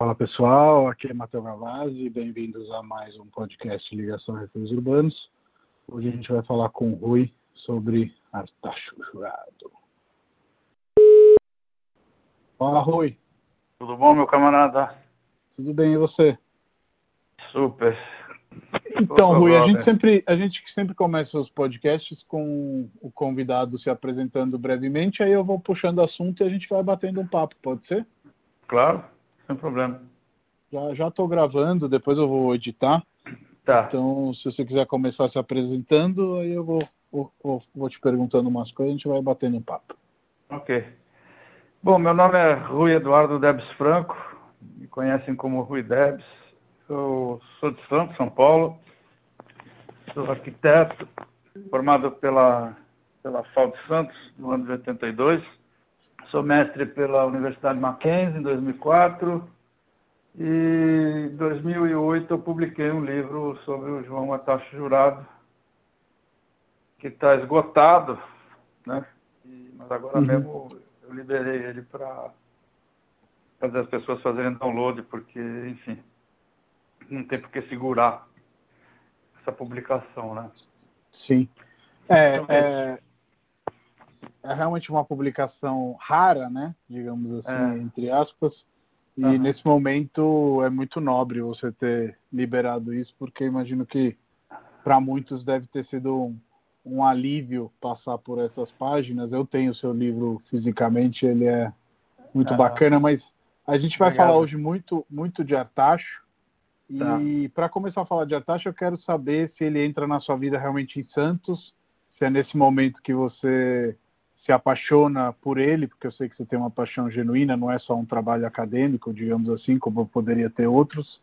Fala pessoal, aqui é Matheus Gavazzi, bem-vindos a mais um podcast Ligação Refúgios Urbanos. Hoje a gente vai falar com o Rui sobre Artacho Jurado. Fala Rui. Tudo bom, meu camarada? Tudo bem, e você? Super. Então, Rui, a gente, sempre, a gente sempre começa os podcasts com o convidado se apresentando brevemente, aí eu vou puxando assunto e a gente vai batendo um papo, pode ser? Claro sem problema. Já já estou gravando, depois eu vou editar. Tá. Então, se você quiser começar se apresentando, aí eu vou, vou, vou te perguntando umas coisas, a gente vai batendo um papo. Ok. Bom, meu nome é Rui Eduardo Debs Franco, me conhecem como Rui Debs. Eu sou de Santos, São Paulo, sou arquiteto, formado pela, pela FAO de Santos, no ano de 82 Sou mestre pela Universidade Mackenzie em 2004 e em 2008 eu publiquei um livro sobre o João Atacho Jurado, que está esgotado, né? E, mas agora uhum. mesmo eu liberei ele para fazer as pessoas fazerem download, porque, enfim, não tem por que segurar essa publicação, né? Sim. É, então, é, é realmente uma publicação rara, né? Digamos assim, é. entre aspas. E uhum. nesse momento é muito nobre você ter liberado isso, porque imagino que para muitos deve ter sido um, um, alívio passar por essas páginas. Eu tenho o seu livro fisicamente, ele é muito uhum. bacana, mas a gente vai Obrigado. falar hoje muito, muito de Artacho. E tá. para começar a falar de Artacho, eu quero saber se ele entra na sua vida realmente em Santos, se é nesse momento que você se apaixona por ele, porque eu sei que você tem uma paixão genuína, não é só um trabalho acadêmico, digamos assim, como poderia ter outros,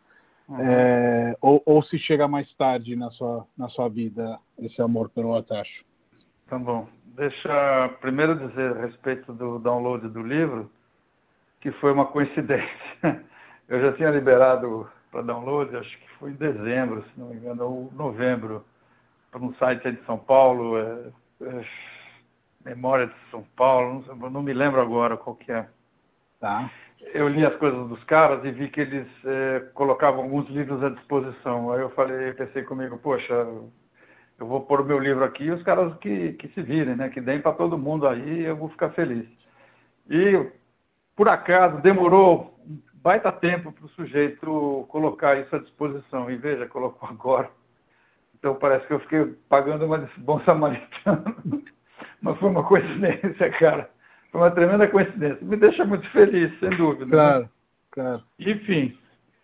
uhum. é, ou, ou, se chega mais tarde na sua, na sua vida esse amor pelo Atacho. Tá bom. Deixa primeiro dizer a respeito do download do livro, que foi uma coincidência. Eu já tinha liberado para download, acho que foi em dezembro, se não me engano, ou novembro, para um site de São Paulo. É, é, Memória de São Paulo, não, não, me lembro agora qual que é. Tá. Eu li as coisas dos caras e vi que eles é, colocavam alguns livros à disposição. Aí eu falei, pensei comigo, poxa, eu vou pôr o meu livro aqui e os caras que, que se virem, né? Que deem para todo mundo aí eu vou ficar feliz. E, por acaso, demorou um baita tempo para o sujeito colocar isso à disposição. E veja, colocou agora. Então parece que eu fiquei pagando uma bom samaritano. Mas foi uma coincidência, cara. Foi uma tremenda coincidência. Me deixa muito feliz, sem dúvida. Né? Claro, né? claro. Enfim,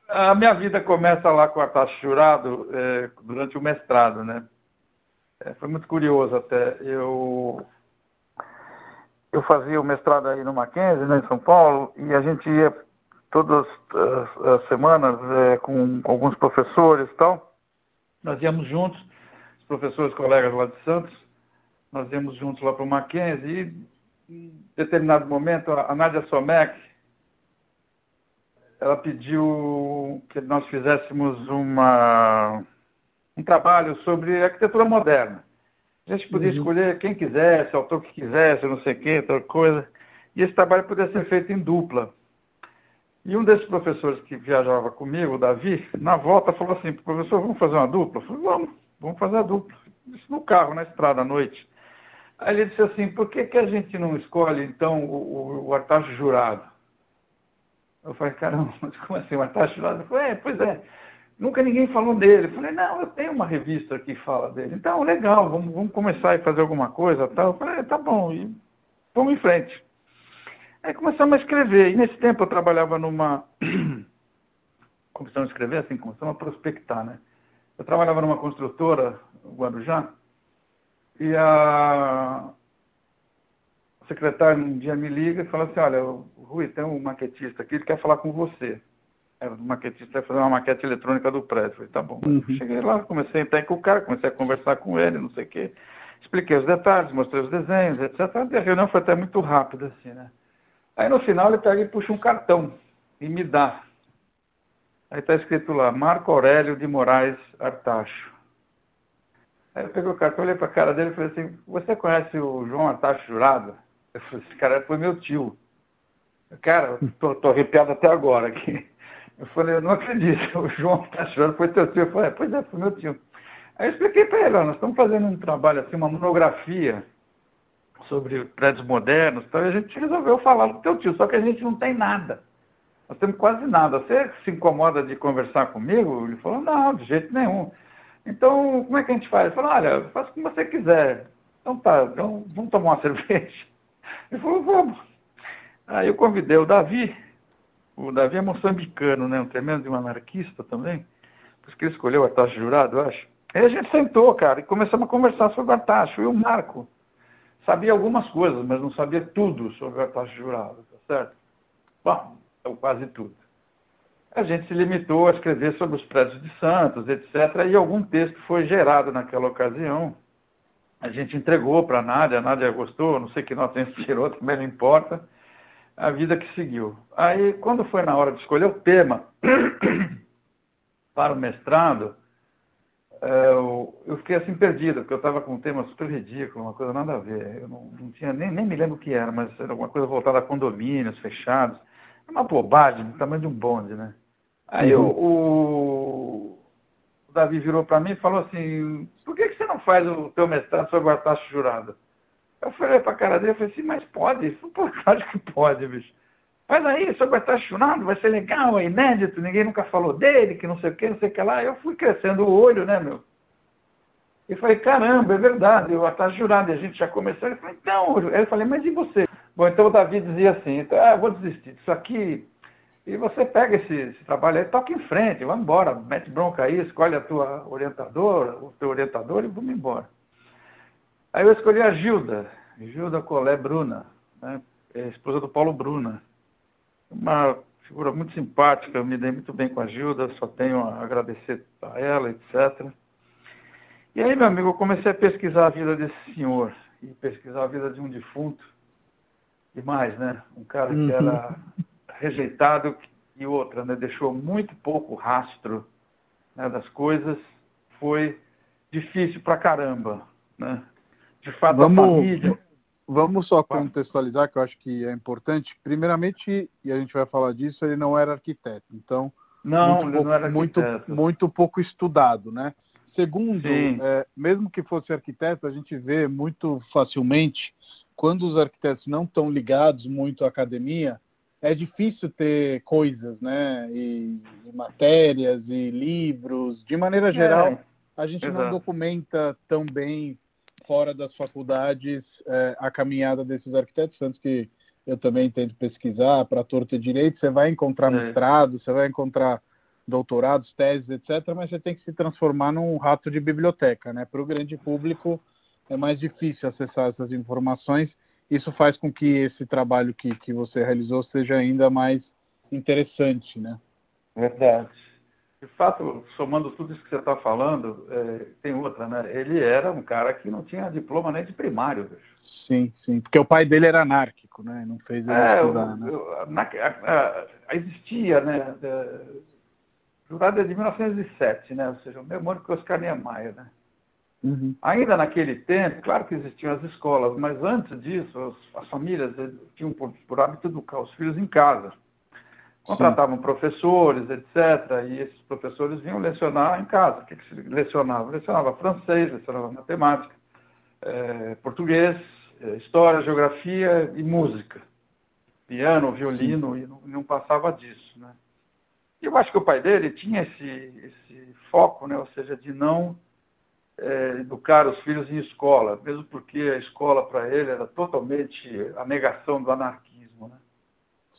a minha vida começa lá com a taxa jurado é, durante o mestrado, né? É, foi muito curioso até. Eu, eu fazia o mestrado aí no Mackenzie, né, em São Paulo, e a gente ia todas as, as semanas é, com alguns professores e tal. Nós íamos juntos, os professores colegas lá de Santos, nós íamos juntos lá para o Mackenzie e, em determinado momento, a Nádia Somek, ela pediu que nós fizéssemos uma, um trabalho sobre arquitetura moderna. A gente podia uhum. escolher quem quisesse, autor que quisesse, não sei o que, tal coisa. E esse trabalho podia ser feito em dupla. E um desses professores que viajava comigo, o Davi, na volta falou assim, professor, vamos fazer uma dupla? Eu falei, vamos, vamos fazer a dupla. Isso no carro, na estrada, à noite. Aí ele disse assim, por que, que a gente não escolhe, então, o, o Artacho jurado? Eu falei, caramba, mas como assim, o Artacho jurado? Eu falei, é, pois é, nunca ninguém falou dele. Eu falei, não, eu tenho uma revista que fala dele. Então, legal, vamos, vamos começar a fazer alguma coisa tal. Eu falei, é, tá bom, e vamos em frente. Aí começamos a escrever, e nesse tempo eu trabalhava numa... começamos a escrever assim, começamos a prospectar, né? Eu trabalhava numa construtora, Guarujá, e a secretária um dia me liga e fala assim, olha, Rui, tem um maquetista aqui, ele quer falar com você. Era o maquetista ia fazer uma maquete eletrônica do prédio. Falei, tá bom. Uhum. Cheguei lá, comecei a entrar com o cara, comecei a conversar com ele, não sei o quê. Expliquei os detalhes, mostrei os desenhos, etc. E a reunião foi até muito rápida, assim, né? Aí no final ele pega e puxa um cartão e me dá. Aí está escrito lá, Marco Aurélio de Moraes Artacho. Aí eu peguei o cartão, olhei para a cara dele e falei assim, você conhece o João Atacho Jurado? Eu falei, esse cara foi meu tio. Cara, tô arrepiado até agora aqui. Eu falei, eu não acredito, o João está chorando, foi teu tio. Eu falei, é, pois é, foi meu tio. Aí eu expliquei para ele, nós estamos fazendo um trabalho assim, uma monografia sobre prédios modernos, então a gente resolveu falar do teu tio, só que a gente não tem nada. Nós temos quase nada. Você se incomoda de conversar comigo? Ele falou, não, de jeito nenhum. Então, como é que a gente faz? Falou, olha, faça como você quiser. Então tá, então vamos tomar uma cerveja. Ele falou, vamos. Aí eu convidei o Davi, o Davi é moçambicano, né? Um tremendo de um anarquista também. Por isso que ele escolheu o Artacho Jurado, eu acho. Aí a gente sentou, cara, e começamos a conversar sobre o Artacho. E o Marco sabia algumas coisas, mas não sabia tudo sobre o Artacho Jurado, tá certo? Bom, ou quase tudo. A gente se limitou a escrever sobre os prédios de Santos, etc. E algum texto foi gerado naquela ocasião. A gente entregou para a Nádia, a Nádia gostou, não sei que nota inspirou, também não importa. A vida que seguiu. Aí, quando foi na hora de escolher o tema para o mestrado, é, eu fiquei assim perdido, porque eu estava com um tema super ridículo, uma coisa nada a ver. Eu não, não tinha, nem, nem me lembro o que era, mas era alguma coisa voltada a condomínios fechados. Uma bobagem, do tamanho de um bonde, né? Aí uhum. o, o, Davi virou para mim e falou assim, por que, que você não faz o teu mestrado sobre a taxa jurada? Eu falei para a cara dele, eu falei assim, mas pode? Pô, claro que pode, bicho. Faz aí, sobre a taxa jurada, vai ser legal, é inédito, ninguém nunca falou dele, que não sei o que, não sei o que lá. Eu fui crescendo o olho, né, meu? E falei, caramba, é verdade, eu taxa jurada, e a gente já começou. Ele falou, então, eu falei, mas e você? Bom, então o Davi dizia assim, ah, vou desistir disso aqui. E você pega esse, esse, trabalho aí, toca em frente, vamos embora, mete bronca aí, escolhe a tua orientadora, o teu orientador e vamos embora. Aí eu escolhi a Gilda, Gilda Colé Bruna, né, é esposa do Paulo Bruna. Uma figura muito simpática, eu me dei muito bem com a Gilda, só tenho a agradecer a ela, etc. E aí, meu amigo, eu comecei a pesquisar a vida desse senhor, e pesquisar a vida de um defunto, demais, né? Um cara uhum. que era rejeitado e outra, né? Deixou muito pouco rastro né, das coisas. Foi difícil pra caramba, né? De fato, vamos, a família... Vamos só contextualizar, que eu acho que é importante. Primeiramente, e a gente vai falar disso, ele não era arquiteto. Então, não, muito, não era muito, muito pouco estudado, né? Segundo, é, mesmo que fosse arquiteto, a gente vê muito facilmente quando os arquitetos não estão ligados muito à academia, é difícil ter coisas, né? E, e matérias e livros. De maneira é, geral, é, a gente exato. não documenta tão bem fora das faculdades é, a caminhada desses arquitetos, tanto que eu também tento pesquisar para torto e direito, você vai encontrar é. mestrado, você vai encontrar doutorados, teses, etc., mas você tem que se transformar num rato de biblioteca, né? Para o grande público, é mais difícil acessar essas informações. Isso faz com que esse trabalho que, que você realizou seja ainda mais interessante, né? Verdade. De fato, somando tudo isso que você está falando, é, tem outra, né? Ele era um cara que não tinha diploma nem de primário, bicho. Sim, sim, porque o pai dele era anárquico, né? Não fez ele é, estudar, né? na, a, a, existia, né? Jurado é de 1907, né? Ou seja, o mesmo ano que Oscar Niemeyer, né? Uhum. Ainda naquele tempo, claro que existiam as escolas, mas antes disso, as, as famílias eh, tinham por, por, hábito educar os filhos em casa. Contratavam Sim. professores, etc. E esses professores vinham lecionar em casa. O que, que se lecionava? Lecionava francês, lecionava matemática, é, português, é, história, geografia e música. Piano, violino, Sim. e não, não, passava disso. Né? E eu acho que o pai dele tinha esse, esse foco, né? ou seja, de não é, educar os filhos em escola, mesmo porque a escola para ele era totalmente a negação do anarquismo. Né?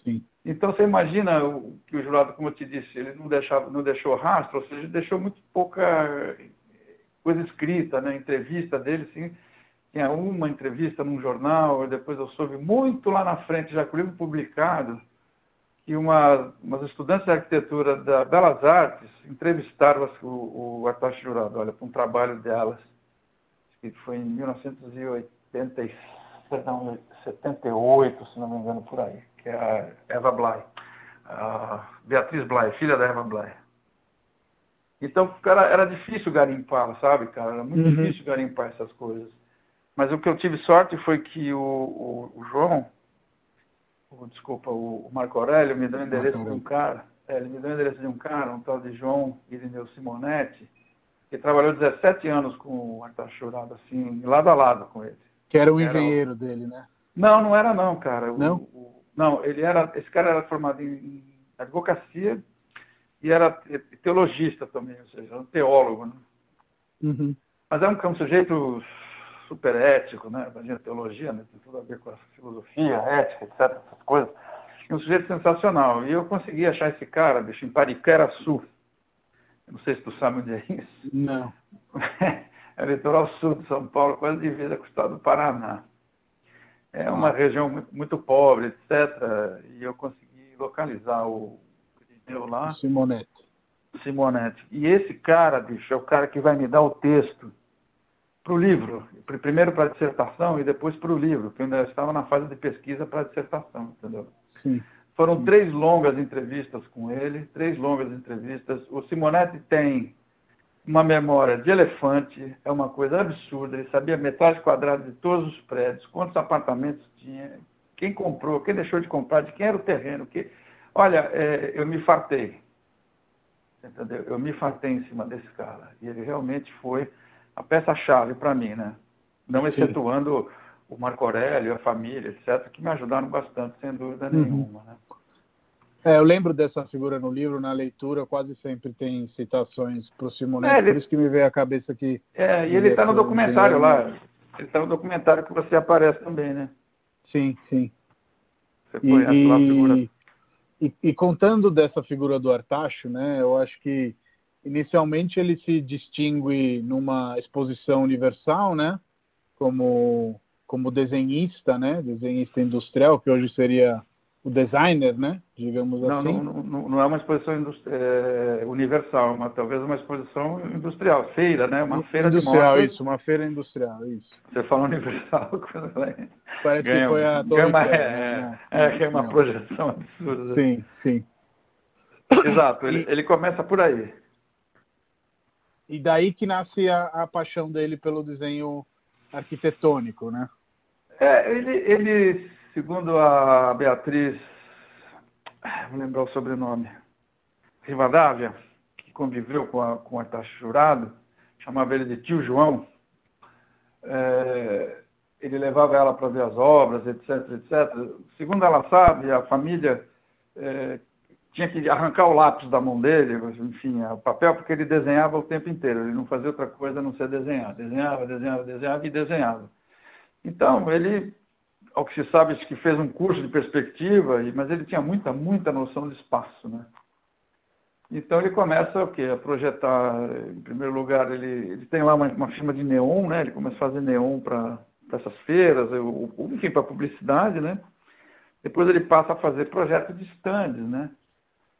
Sim. Então você imagina que o jurado, como eu te disse, ele não, deixava, não deixou rastro, ou seja, deixou muito pouca coisa escrita, né? entrevista dele, sim, tinha uma entrevista num jornal, depois eu soube muito lá na frente, já com o livro publicado, que uma, umas estudantes de arquitetura da Belas Artes entrevistaram o, o Jurado, olha, para um trabalho delas, que foi em 1978, se não me engano, por aí, que é a Eva Blay, a Beatriz Blay, filha da Eva Blay. Então, cara, era difícil garimpar, sabe, cara? Era muito uhum. difícil garimpar essas coisas. Mas o que eu tive sorte foi que o, o, o João, o, desculpa, o Marco Aurélio me deu o endereço de um cara É, ele me deu o endereço de um cara, um tal de João Irineu Simonetti, que trabalhou 17 anos com o Artachurado, assim, lado a lado com ele. Que era o engenheiro era o... dele, né? Não, não era não, cara. Não? O, não, ele era. Esse cara era formado em, em advocacia e era teologista também, ou seja, um teólogo, né? Uhum. Mas é um, um sujeito super ético, né? Imagina, teologia, né? Tem tudo a ver com a filosofia, ética, etc., essas coisas. Um sujeito sensacional. E eu consegui achar esse cara, bicho, em Pariquera-Sul. Não sei se tu sabe onde é isso. Não. é litoral sul de São Paulo, quase divisa com o estado do Paraná. É uma ah. região muito, muito, pobre, etc. E eu consegui localizar o meu lá. Simonete. Simonete. E esse cara, bicho, é o cara que vai me dar o texto para o livro. Primeiro para a dissertação e depois para o livro, porque eu ainda estava na fase de pesquisa para a dissertação, entendeu? Sim. Foram Sim. três longas entrevistas com ele, três longas entrevistas. O Simonetti tem uma memória de elefante, é uma coisa absurda. Ele sabia metade quadrada de todos os prédios, quantos apartamentos tinha, quem comprou, quem deixou de comprar, de quem era o terreno. Que... Olha, é, eu me fartei. Entendeu? Eu me fartei em cima desse cara. E ele realmente foi a peça-chave para mim, né? Não excetuando Sim o Marco Aurélio, a família, etc., que me ajudaram bastante, sem dúvida uhum. nenhuma. Né? É, eu lembro dessa figura no livro, na leitura, quase sempre tem citações para o Simonetti, é, ele... por isso que me veio à cabeça que... É, e ele está no documentário lá, ele está no documentário que você aparece também, né? Sim, sim. Você conhece e, lá a figura. E, e, contando dessa figura do Artacho, né, eu acho que inicialmente ele se distingue numa exposição universal, né, como como desenhista, né? Desenhista industrial, que hoje seria o designer, né? Digamos não, assim. Não, não, não é uma exposição é, universal, mas talvez uma exposição industrial, feira, né? Uma feira industrial, isso, uma feira industrial, isso. Você fala universal, parece ganha, que foi a ganha uma, é, é, é, é uma projeção absurda. Sim, sim. Exato, ele, ele começa por aí. E daí que nasce a, a paixão dele pelo desenho arquitetônico, né? É, ele, ele, segundo a Beatriz, vou lembrar o sobrenome, Rivadavia, que conviveu com, a, com o Artacho Jurado, chamava ele de tio João, é, ele levava ela para ver as obras, etc, etc. Segundo ela sabe, a família é, tinha que arrancar o lápis da mão dele, enfim, o papel, porque ele desenhava o tempo inteiro, ele não fazia outra coisa a não ser desenhar. Desenhava, desenhava, desenhava e desenhava. Então, ele, ao que se sabe, que fez um curso de perspectiva, mas ele tinha muita, muita noção de espaço. Né? Então ele começa o quê? A projetar, em primeiro lugar, ele, ele tem lá uma, uma firma de neon, né? ele começa a fazer neon para essas feiras, enfim, para publicidade, né? Depois ele passa a fazer projetos de stands, né?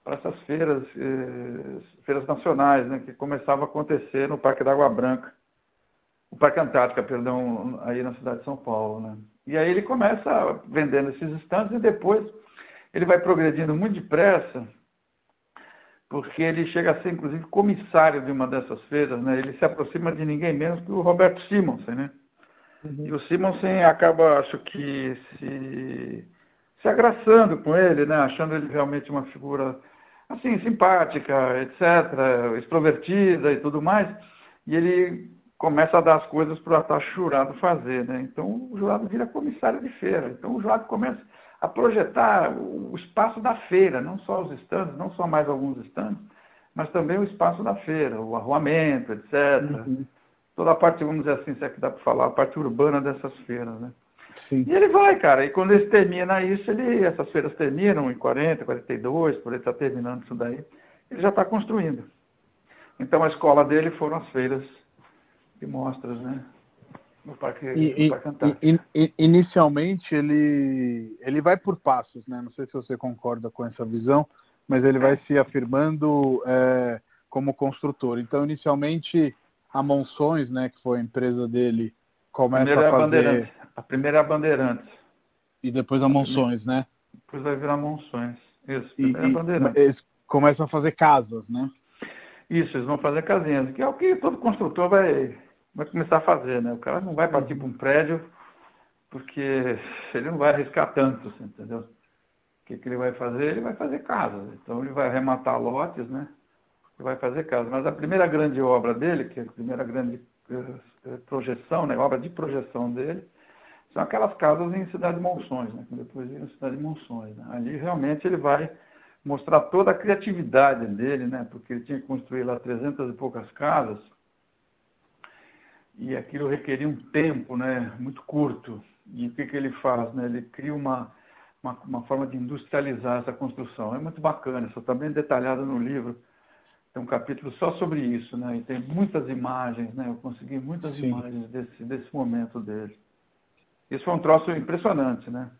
Para essas feiras, eh, feiras nacionais, né, que começavam a acontecer no Parque da Água Branca, o Parque Antártica, perdão, aí na cidade de São Paulo. Né. E aí ele começa vendendo esses estantes e depois ele vai progredindo muito depressa, porque ele chega a ser, inclusive, comissário de uma dessas feiras, né? ele se aproxima de ninguém menos que o Roberto Simonsen. Né? Uhum. E o Simonsen acaba, acho que, se, se agraçando com ele, né? achando ele realmente uma figura assim, simpática, etc., extrovertida e tudo mais, e ele começa a dar as coisas para o jurado fazer. Né? Então o jurado vira comissário de feira. Então o jurado começa a projetar o espaço da feira, não só os estandes, não só mais alguns estandes, mas também o espaço da feira, o arruamento, etc. Uhum. Toda a parte, vamos dizer assim, se é que dá para falar, a parte urbana dessas feiras. Né? Sim. E ele vai, cara. E quando ele termina isso, ele, essas feiras terminam em 40, 42, por ele estar tá terminando isso daí, ele já está construindo. Então a escola dele foram as feiras de mostras, né? No Parque, e, no parque e, Inicialmente ele, ele vai por passos, né? Não sei se você concorda com essa visão, mas ele vai se afirmando é, como construtor. Então, inicialmente, a Monções, né, que foi a empresa dele, começa a fazer a primeira é a Bandeirantes. E depois a Monções, né? Depois vai virar Monções. Isso, e, e Bandeirantes. Eles começam a fazer casas, né? Isso, eles vão fazer casinhas, que é o que todo construtor vai, vai começar a fazer, né? O cara não vai partir para um prédio porque ele não vai arriscar tanto, assim, entendeu? que, que ele vai fazer? Ele vai fazer casas. Então ele vai arrematar lotes, né? Ele vai fazer casas. Mas a primeira grande obra dele, que é a primeira grande eh, projeção, né, obra de projeção dele, são aquelas casas em Cidade de Monções, né? depois em Cidade de Monções. Né? Ali realmente ele vai mostrar toda a criatividade dele, né? porque ele tinha que construir lá 300 e poucas casas, e aquilo requeria um tempo né? muito curto. E o que, que ele faz? Né? Ele cria uma, uma, uma forma de industrializar essa construção. É muito bacana, isso está bem detalhado no livro. Tem um capítulo só sobre isso, né? E tem muitas imagens, né? Eu consegui muitas Sim. imagens desse, desse momento dele. Isso foi um troço impressionante, né?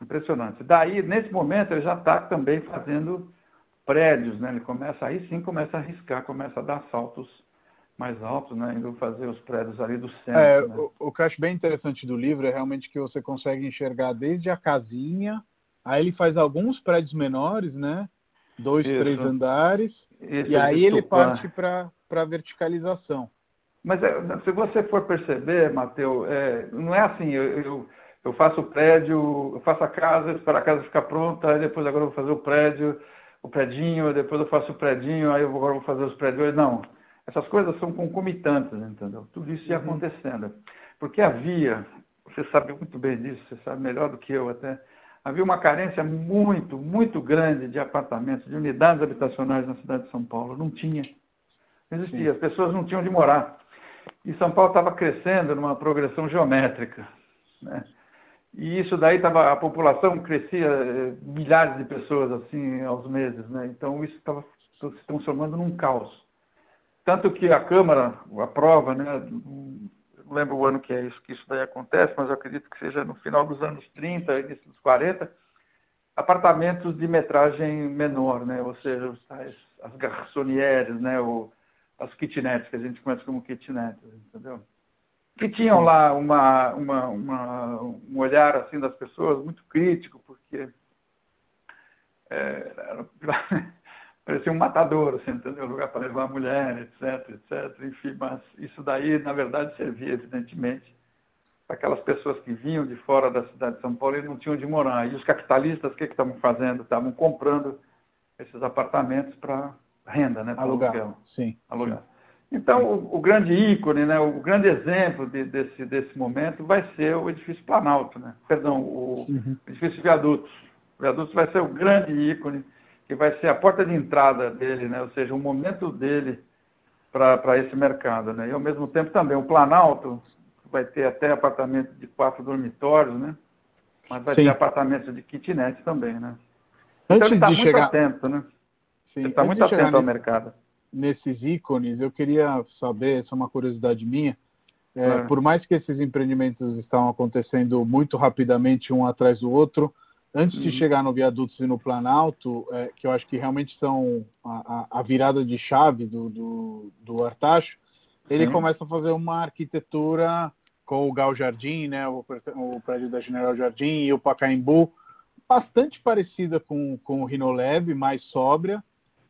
Impressionante. Daí, nesse momento, ele já está também fazendo prédios, né? Ele começa, aí sim começa a arriscar, começa a dar saltos mais altos, né? Indo fazer os prédios ali do centro. É, né? o, o que eu acho bem interessante do livro é realmente que você consegue enxergar desde a casinha, aí ele faz alguns prédios menores, né? Dois, Isso. três andares, Isso, e aí ele parte para a verticalização. Mas é, se você for perceber, Matheus, é, não é assim, eu, eu, eu, faço o prédio, eu faço a casa, espero a casa ficar pronta, aí depois agora eu vou fazer o prédio, o predinho, depois eu faço o predinho, aí eu agora vou fazer os prédios. Não, essas coisas são concomitantes, entendeu? Tudo isso ia uhum. acontecendo. Porque havia, você sabe muito bem disso, você sabe melhor do que eu até, havia uma carência muito, muito grande de apartamentos, de unidades habitacionais na cidade de São Paulo. Não tinha. Não existia. Sim. As pessoas não tinham onde morar. E São Paulo estava crescendo numa progressão geométrica. Né? E isso daí estava, a população crescia eh, milhares de pessoas assim aos meses, né? Então isso estava se transformando num caos. Tanto que a Câmara aprova, né? Não lembro o ano que é isso, que isso daí acontece, mas eu acredito que seja no final dos anos 30, início dos 40, apartamentos de metragem menor, né? Ou seja, as, as garçonieres, né? O, as kitnets, que a gente conhece como kitnets, entendeu? Que tinham lá uma, uma, uma, um olhar assim das pessoas muito crítico, porque é, era, parecia um matador, assim, entendeu? Lugar para levar a mulher, etc, etc. Enfim, mas isso daí, na verdade, servia, evidentemente, para aquelas pessoas que vinham de fora da cidade de São Paulo e não tinham de morar. E os capitalistas, o que, que estavam fazendo? Estavam comprando esses apartamentos para renda, né? Alugar, aluguel. sim. Alugar. Então, o, o, grande ícone, né, o grande exemplo de, desse, desse momento vai ser o edifício Planalto, né? perdão, o uhum. edifício Viadutos. O Viadutos vai ser o grande ícone, que vai ser a porta de entrada dele, né? ou seja, o momento dele para esse mercado. Né? E, ao mesmo tempo, também o Planalto vai ter até apartamento de quatro dormitórios, né? mas vai Sim. ter apartamento de kitnet também. Né? Então, Antes então, ele está muito chegar... atento. Né? Sim, está muito atento ao mercado. Nesses ícones, eu queria saber, essa é uma curiosidade minha, é, é. por mais que esses empreendimentos estão acontecendo muito rapidamente um atrás do outro, antes uhum. de chegar no Viadutos e no Planalto, é, que eu acho que realmente são a, a virada de chave do, do, do Artacho, ele Sim. começa a fazer uma arquitetura com o Gal Jardim, né, o, o prédio da General Jardim e o Pacaembu, bastante parecida com, com o Rinolab, mais sóbria,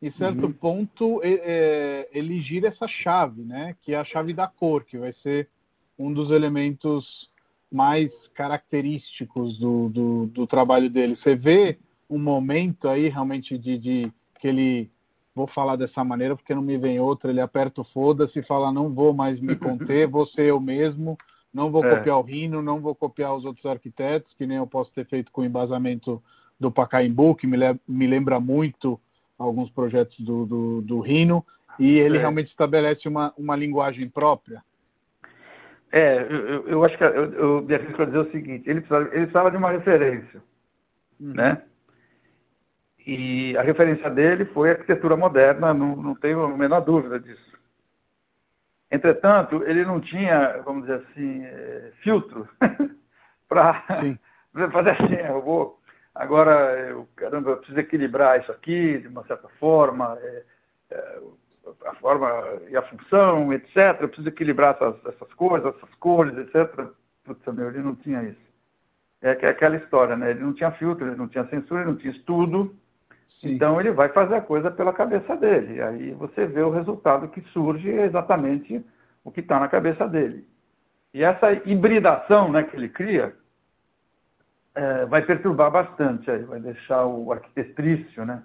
em certo uhum. ponto é, ele gira essa chave, né? Que é a chave da cor, que vai ser um dos elementos mais característicos do, do, do trabalho dele. Você vê um momento aí realmente de, de, que ele, vou falar dessa maneira porque não me vem outra, ele aperta o foda-se e fala não vou mais me conter, vou ser eu mesmo, não vou é. copiar o Rino, não vou copiar os outros arquitetos, que nem eu posso ter feito com o embasamento do Pacaembu, que me, le me lembra muito alguns projetos do, do, do Rino, e ele é. realmente estabelece uma, uma linguagem própria. É, eu, eu acho que eu, eu me arrisco dizer o seguinte, ele precisava, ele precisava de uma referência, hum. né? E a referência dele foi a arquitetura moderna, não, não tenho a menor dúvida disso. Entretanto, ele não tinha, vamos dizer assim, é, filtro para fazer assim, eu vou Agora, eu, caramba, eu preciso equilibrar isso aqui de uma certa forma, é, é, a forma e a função, etc. Eu preciso equilibrar essas, essas coisas, essas cores, etc. Putz, meu, ele não tinha isso. É, é aquela história, né? Ele não tinha filtro, ele não tinha censura, ele não tinha estudo. Sim. Então ele vai fazer a coisa pela cabeça dele. E aí você vê o resultado que surge exatamente o que está na cabeça dele. E essa hibridação né, que ele cria, é, vai perturbar bastante aí, vai deixar o arquitetrício, né?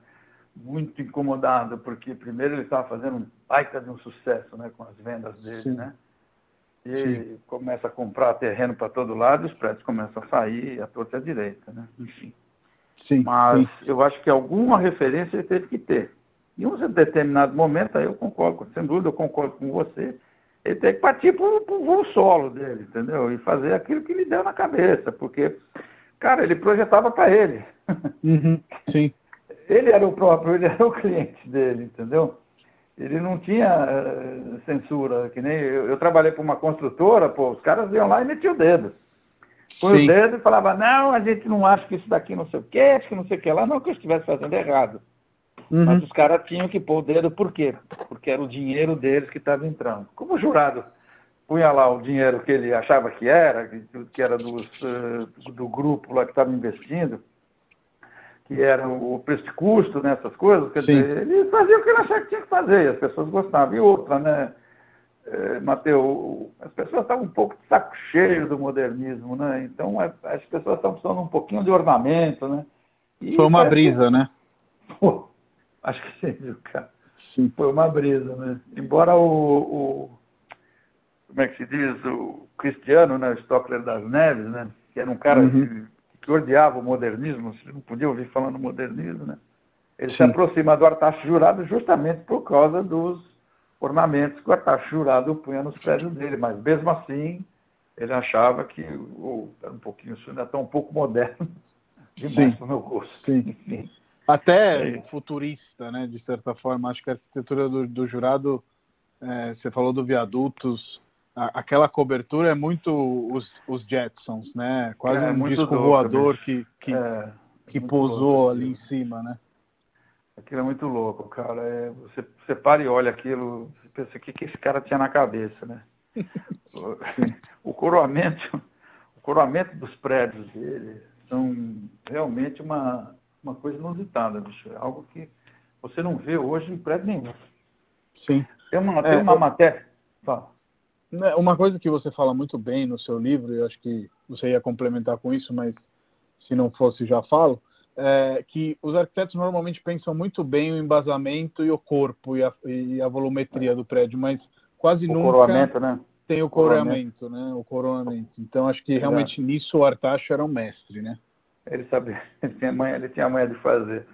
Muito incomodado, porque primeiro ele estava fazendo um baita de um sucesso né, com as vendas dele, Sim. né? E Sim. começa a comprar terreno para todo lado, os prédios começam a sair, a torta e a direita, né? Enfim. Sim, Mas sim. eu acho que alguma referência ele teve que ter. Em um determinado momento, aí eu concordo, sem dúvida, eu concordo com você, ele tem que partir para o voo solo dele, entendeu? E fazer aquilo que lhe deu na cabeça, porque, cara, ele projetava para ele. Uhum, sim. Ele era o próprio, ele era o cliente dele, entendeu? Ele não tinha uh, censura, que nem eu, eu trabalhei para uma construtora, pô, os caras iam lá e metiam o dedo. Põe o dedo e falava, não, a gente não acha que isso daqui não sei o quê, acho que não sei o que lá, não que eu estivesse fazendo errado. Uhum. Mas os caras tinham que pôr o dedo por quê? Porque era o dinheiro deles que estava entrando. Como o jurado punha lá o dinheiro que ele achava que era, que era dos, uh, do grupo lá que estava investindo, que era o preço de custo nessas coisas, quer Sim. dizer, ele fazia o que ele achava que tinha que fazer, e as pessoas gostavam. E outra, né, é, Mateus, as pessoas estavam um pouco de saco cheio do modernismo, né? Então as pessoas estão precisando um pouquinho de ornamento, né? E Foi uma brisa, né? Pô, Acho que sim, viu, cara? Sim. Foi uma brisa, né? Embora o, o, como é que se diz, o Cristiano, né, o Stockler das Neves, né? Que era um cara uhum. que, que, odiava o modernismo, você não podia ouvir falando modernismo, né? Ele sim. se aproxima do Artaxo Jurado justamente por causa dos ornamentos que o Artaxo Jurado punha nos prédios dele, mas mesmo assim ele achava que o, era um pouquinho, isso ainda está um pouco moderno demais para o meu gosto. Sim. Enfim. Até é. futurista, né, de certa forma. Acho que a arquitetura do, do jurado, é, você falou do viadutos, a, aquela cobertura é muito os, os Jetsons, né? Quase é, um disco voador que, que, é, que pousou louco, ali em cima, né? Aquilo é muito louco, cara. É, você, você para e olha aquilo, você pensa o que, que esse cara tinha na cabeça, né? o coroamento, o coroamento dos prédios dele são realmente uma uma coisa inusitada, bicho. É algo que você não vê hoje em prédio nenhum. Sim. Tem uma, tem é, uma matéria. Fala. Né, uma coisa que você fala muito bem no seu livro, eu acho que você ia complementar com isso, mas se não fosse já falo, é que os arquitetos normalmente pensam muito bem o embasamento e o corpo e a, e a volumetria do prédio, mas quase o nunca né? tem o coroamento, né? O coroamento. Então acho que realmente nisso o Artacho era um mestre, né? Ele sabia, ele tinha manha, ele tinha manha de fazer.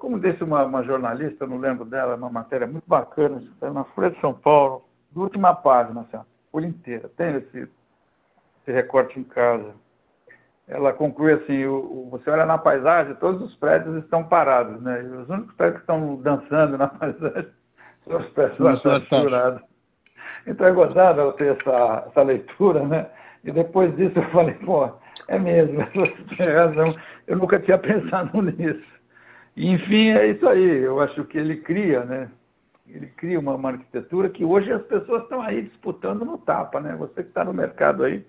Como disse uma, uma jornalista, eu não lembro dela, uma matéria muito bacana, na Folha de São Paulo, última página, assim, folha inteira, tem esse, esse recorte em casa. Ela conclui assim, o, o, você olha na paisagem, todos os prédios estão parados, né? E os únicos prédios que estão dançando na paisagem são os prédios saturados. Então é gozado ela ter essa, essa leitura, né? E depois disso eu falei, pô, é mesmo, você tem razão. Eu nunca tinha pensado nisso. Enfim, é isso aí. Eu acho que ele cria, né? Ele cria uma, uma arquitetura que hoje as pessoas estão aí disputando no tapa, né? Você que está no mercado aí,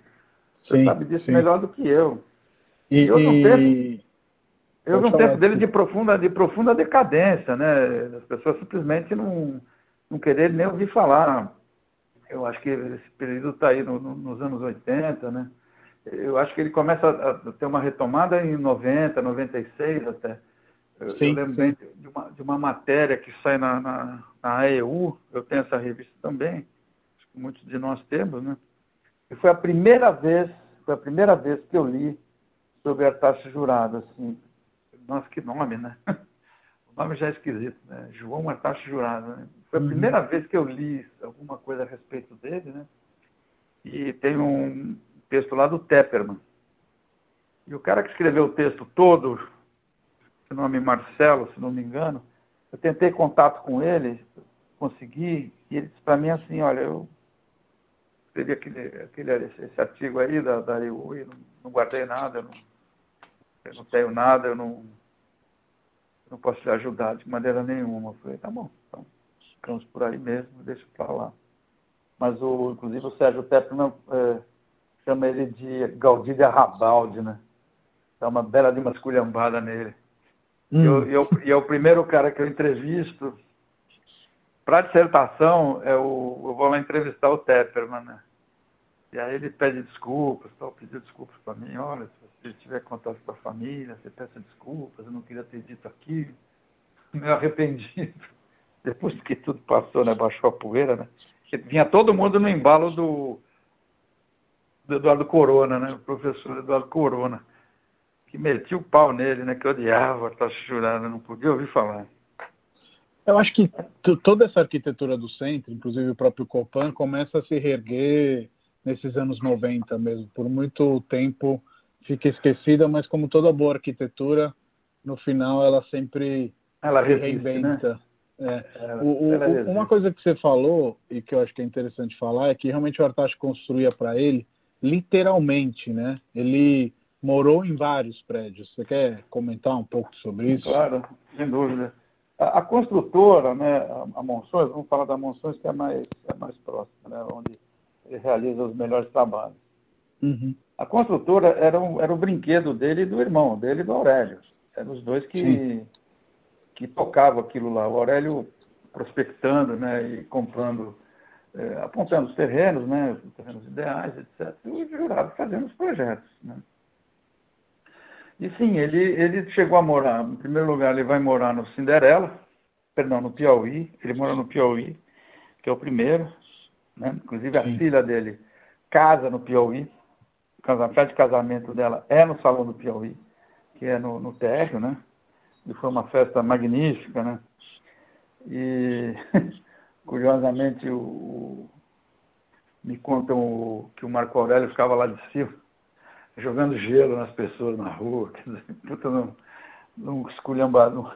você sim, sabe disso sim. melhor do que eu. E, eu não penso, eu não penso dele de profunda, de profunda decadência, né? As pessoas simplesmente não, não querem nem ouvir falar. Eu acho que esse período está aí no, no, nos anos 80, né? eu acho que ele começa a ter uma retomada em 90, 96 até. Eu, sim, eu lembro bem de uma, de uma matéria que sai na, na, na AEU, eu tenho essa revista também, acho que muitos de nós temos, né? E foi a primeira vez, foi a primeira vez que eu li sobre a taxa jurada, assim. Nossa, que nome, né? O nome já é esquisito, né? João Artacho Jurado. Né? Foi a uhum. primeira vez que eu li alguma coisa a respeito dele, né? E tem um, texto lá do Tepperman. E o cara que escreveu o texto todo, o nome Marcelo, se não me engano, eu tentei contato com ele, consegui, e ele disse para mim assim, olha, eu escrevi aquele, aquele, esse artigo aí da, da e não, não guardei nada, eu não, eu não tenho nada, eu não, não posso te ajudar de maneira nenhuma. Eu falei, tá bom, então ficamos por aí mesmo, deixa para lá. Mas o, inclusive o Sérgio Tepperman é, chama ele de Gaudília Rabaldi, né? Dá uma bela de uma esculhambada nele. Hum. Eu, eu, e é o primeiro cara que eu entrevisto. Para dissertação, é o, eu vou lá entrevistar o Tepperman, né? E aí ele pede desculpas, tal, pediu desculpas para mim, olha, Se ele tiver contato com a família, você peça desculpas, eu não queria ter dito aquilo. Meio arrependido. Depois que tudo passou, né? Baixou a poeira, né? Vinha todo mundo no embalo do, do Eduardo Corona, né? O professor Eduardo Corona. Que metia o pau nele, né? Que odiava, tá chorando, não podia ouvir falar. Eu acho que toda essa arquitetura do centro, inclusive o próprio Copan, começa a se reerguer nesses anos 90 mesmo. Por muito tempo fica esquecida, mas como toda boa arquitetura, no final ela sempre ela se resiste, né? reinventa. Né? É. Ela, o, o, uma coisa que você falou, e que eu acho que é interessante falar, é que realmente o Artacho construía para ele, literalmente, né? Ele morou em vários prédios. Você quer comentar um pouco sobre isso? Claro, sem dúvida. A, a construtora, né, a, a Monções, vamos falar da Monções que é mais, é mais próxima, né, onde ele realiza os melhores trabalhos. Uhum. A construtora era, um, era o brinquedo dele e do irmão, dele e do Aurélio. Eram os dois que, que tocavam aquilo lá. O Aurélio prospectando né, e comprando, é, apontando os terrenos, né, os terrenos ideais, etc. E o jurado fazendo os projetos. Né. E sim, ele, ele chegou a morar, em primeiro lugar, ele vai morar no Cinderela, perdão, no Piauí, ele mora no Piauí, que é o primeiro, né? inclusive a sim. filha dele casa no Piauí, a festa de casamento dela é no Salão do Piauí, que é no, no térreo, né? E foi uma festa magnífica, né? E, curiosamente, o, me contam o, que o Marco Aurélio ficava lá de cima, jogando gelo nas pessoas na rua, quer dizer, puta, num, num esculhambado,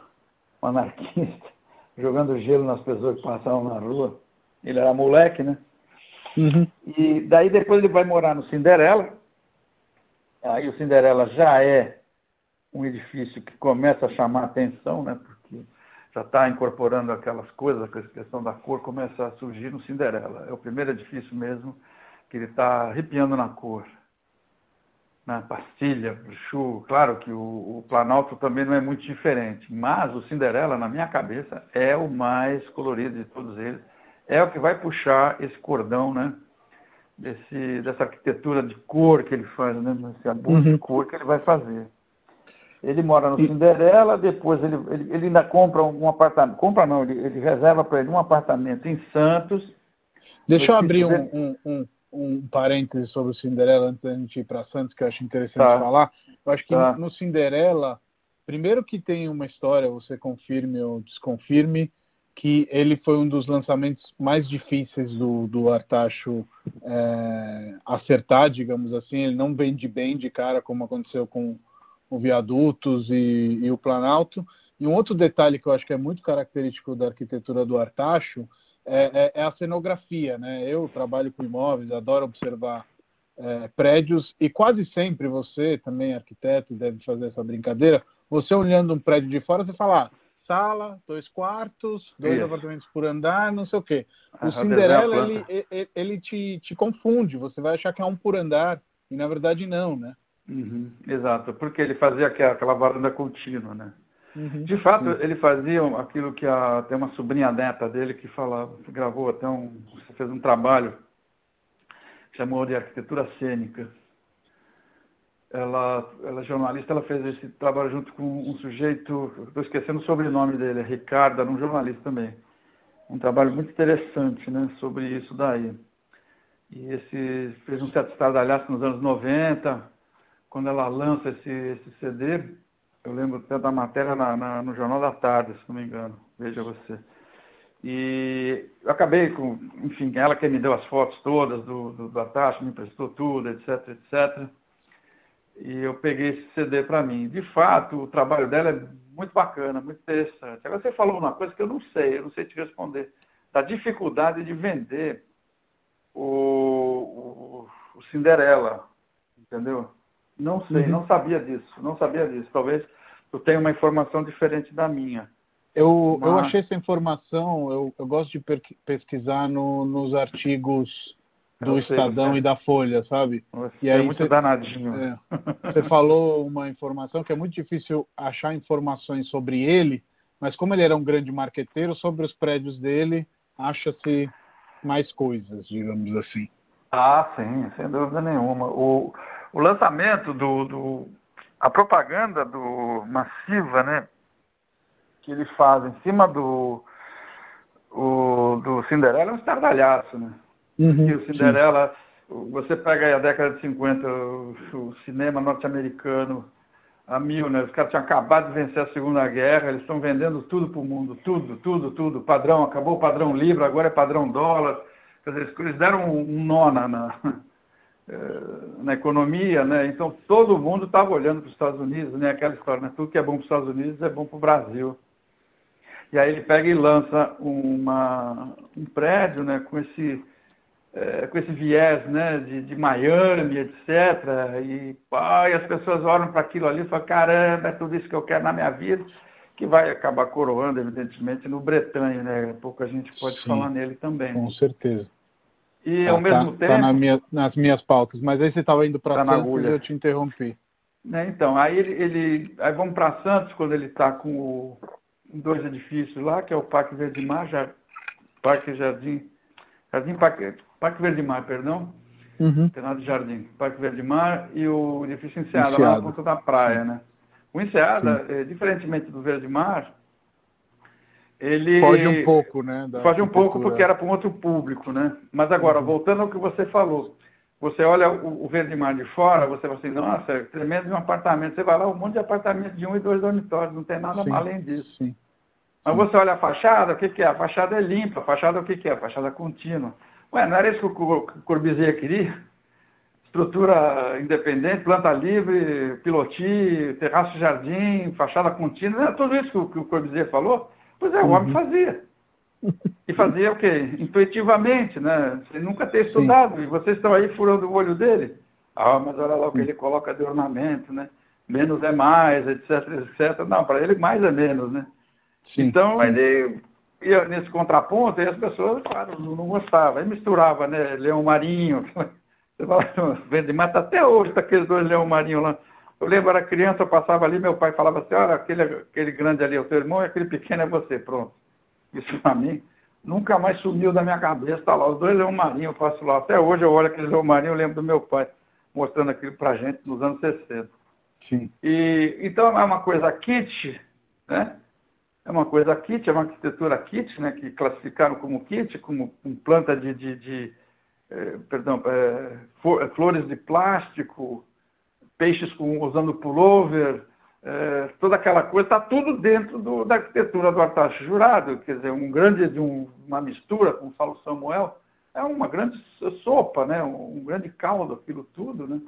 um anarquista, jogando gelo nas pessoas que passavam na rua. Ele era moleque, né? Uhum. E daí depois ele vai morar no Cinderela. Aí o Cinderela já é um edifício que começa a chamar a atenção, né? Porque já está incorporando aquelas coisas, a questão da cor começa a surgir no Cinderela. É o primeiro edifício mesmo que ele está arrepiando na cor né, Pastilha, Bruxu, claro que o, o, Planalto também não é muito diferente, mas o Cinderela, na minha cabeça, é o mais colorido de todos eles. É o que vai puxar esse cordão, né? Desse, dessa arquitetura de cor que ele faz, né? Esse abuso uhum. de cor que ele vai fazer. Ele mora no Cinderela, depois ele, ele, ele ainda compra um apartamento. Compra não, ele, ele reserva para ele um apartamento em Santos. Deixa eu abrir um, um, um um parêntese sobre o Cinderela antes da gente ir para Santos, que eu acho interessante tá. falar. Eu acho que tá. no Cinderela, primeiro que tem uma história, você confirme ou desconfirme, que ele foi um dos lançamentos mais difíceis do, do Artacho é, acertar, digamos assim. Ele não vende bem de cara, como aconteceu com o Viadutos e, e o Planalto. E um outro detalhe que eu acho que é muito característico da arquitetura do Artacho é, é, é, a cenografia, né? Eu trabalho com imóveis, adoro observar é, prédios e quase sempre você, também arquiteto, deve fazer essa brincadeira. Você olhando um prédio de fora, você fala, ah, sala, dois quartos, dois Isso. apartamentos por andar, não sei o quê. O ah, Cinderela, ele, ele, ele te, te confunde, você vai achar que é um por andar, e na verdade não, né? Uhum, exato, porque ele fazia aquela, aquela varanda contínua, né? Uhum, de fato, ele fazia aquilo que a, tem uma sobrinha neta dele que falava, gravou até um, fez um trabalho, chamou de arquitetura cênica. Ela, ela é jornalista, ela fez esse trabalho junto com um sujeito, estou esquecendo o sobrenome dele, é Ricardo, era um jornalista também. Um trabalho muito interessante né, sobre isso daí. E esse fez um certo estardalhaço nos anos 90, quando ela lança esse, esse CD, eu lembro até da matéria na, na, no Jornal da Tarde, se não me engano. Veja você. E eu acabei com, enfim, ela que me deu as fotos todas do, do, da me emprestou tudo, etc, etc. E eu peguei esse CD para mim. De fato, o trabalho dela é muito bacana, muito interessante. Agora você falou uma coisa que eu não sei, eu não sei te responder. Da dificuldade de vender o, o, o Cinderela, entendeu? Não sei, uhum. não sabia disso, não sabia disso. Talvez eu tenha uma informação diferente da minha. Eu, Mas... eu achei essa informação, eu, eu gosto de pesquisar no, nos artigos do sei, Estadão você... e da Folha, sabe? Você e é aí é muito você, danadinho. É, você falou uma informação que é muito difícil achar informações sobre ele, mas como ele era um grande marqueteiro, sobre os prédios dele, acha-se mais coisas, digamos assim. Ah, sim, sem dúvida nenhuma. O, o lançamento do, do, a propaganda do massiva, né, que ele faz em cima do o, do Cinderela é um estardalhaço, né? Uhum, e o Cinderela, sim. você pega aí a década de 50, o, o cinema norte-americano a mil, né? Os caras tinham acabado de vencer a Segunda Guerra, eles estão vendendo tudo para o mundo, tudo, tudo, tudo. Padrão, acabou o padrão livre, agora é padrão dólar. Quer dizer, eles deram um nó na, na, eh, na economia, né? Então todo mundo estava olhando para os Estados Unidos, né? Aquela história, né? Tudo que é bom para os Estados Unidos é bom para o Brasil. E aí ele pega e lança uma, um prédio né, com, esse, é, com esse viés né, de, de Miami, etc. E, pá, e as pessoas olham para aquilo ali e falam, caramba, é tudo isso que eu quero na minha vida, que vai acabar coroando, evidentemente, no Bretanha, né? Pouco a gente pode Sim, falar nele também. Com certeza. E tá, ao mesmo tá, tempo. Tá na minha, nas minhas pautas, mas aí você estava indo para tá Santos e eu te interrompi. Né, então, aí ele, ele. Aí vamos para Santos quando ele está com o dois edifícios lá, que é o Parque Verde Mar, já, Parque Jardim, Jardim Parque, Parque Verde Mar, perdão, uhum. de Jardim, Parque Verde Mar e o edifício Enseada. lá na ponta da praia, né? O Enseada, é, diferentemente do Verde Mar, ele... Foge um pouco, né? Foge um pouco porque era para um outro público, né? Mas agora, uhum. voltando ao que você falou, você olha o, o Verde Mar de fora, você fala assim, nossa, é tremendo de um apartamento. Você vai lá, um monte de apartamento de um e dois dormitórios, não tem nada sim, além disso. Sim. Mas você olha a fachada, o que, que é? A fachada é limpa, a fachada o que, que é? A fachada contínua. Ué, não era isso que o Corbusier queria? Estrutura independente, planta livre, pilotis, terraço jardim, fachada contínua, era tudo isso que o, que o Corbusier falou? Pois é, o homem uhum. fazia. E fazia o quê? Intuitivamente, né? Sem nunca ter estudado. Sim. E vocês estão aí furando o olho dele. Ah, mas olha lá o que ele coloca de ornamento, né? Menos é mais, etc, etc. Não, para ele mais é menos, né? Sim. Então, ele ia nesse contraponto e as pessoas, claro, não gostavam. Aí misturava, né? Leão Marinho. Você fala, vende mata até hoje, tá aqueles dois leão marinho lá. Eu lembro, era criança, eu passava ali, meu pai falava assim, olha, aquele, aquele grande ali é o teu irmão e aquele pequeno é você, pronto. Isso para mim nunca mais sumiu da minha cabeça. Tá lá, os dois leão marinho, eu passo lá. Até hoje eu olho aquele leão marinho, eu lembro do meu pai mostrando aquilo pra gente nos anos 60. Sim. E, então é uma coisa kit, né? É uma coisa kit, é uma arquitetura kit, né? Que classificaram como kit, como com planta de, de, de perdão, eh, flores de plástico, peixes com, usando pullover, é, toda aquela coisa, está tudo dentro do, da arquitetura do Artaxo Jurado, quer dizer, um grande, de um, uma mistura, como fala o Samuel, é uma grande sopa, né? um, um grande caldo, aquilo tudo, né?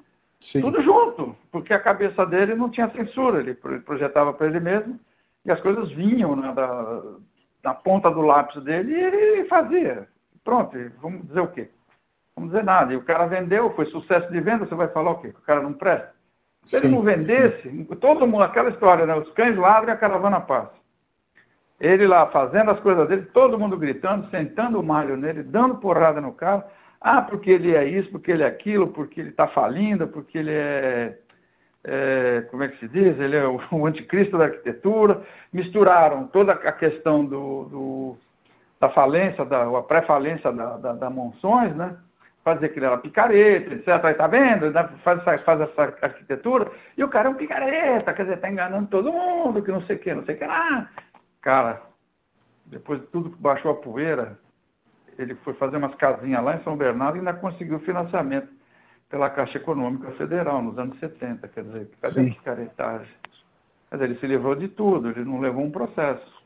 Sim. Tudo junto, porque a cabeça dele não tinha censura, ele projetava para ele mesmo, e as coisas vinham né, da, da ponta do lápis dele e ele fazia. Pronto, vamos dizer o quê? Vamos dizer nada. E o cara vendeu, foi sucesso de venda, você vai falar o quê? Que o cara não presta? Se ele não vendesse, todo mundo, aquela história, né? Os cães ladram e a caravana passa. Ele lá fazendo as coisas dele, todo mundo gritando, sentando o malho nele, dando porrada no carro. Ah, porque ele é isso, porque ele é aquilo, porque ele está falindo, porque ele é, é, como é que se diz? Ele é o, o anticristo da arquitetura. Misturaram toda a questão do, do da falência, da, a pré-falência da, da, da Monções, né? Fazer era picareta, etc. Aí tá vendo? Faz essa, faz essa arquitetura, e o cara é um picareta, quer dizer, tá enganando todo mundo, que não sei o que, não sei o que lá. Cara, depois de tudo que baixou a poeira, ele foi fazer umas casinhas lá em São Bernardo e ainda conseguiu financiamento pela Caixa Econômica Federal nos anos 70. Quer dizer, cadê Sim. a picaretagem? Quer dizer, ele se livrou de tudo, ele não levou um processo.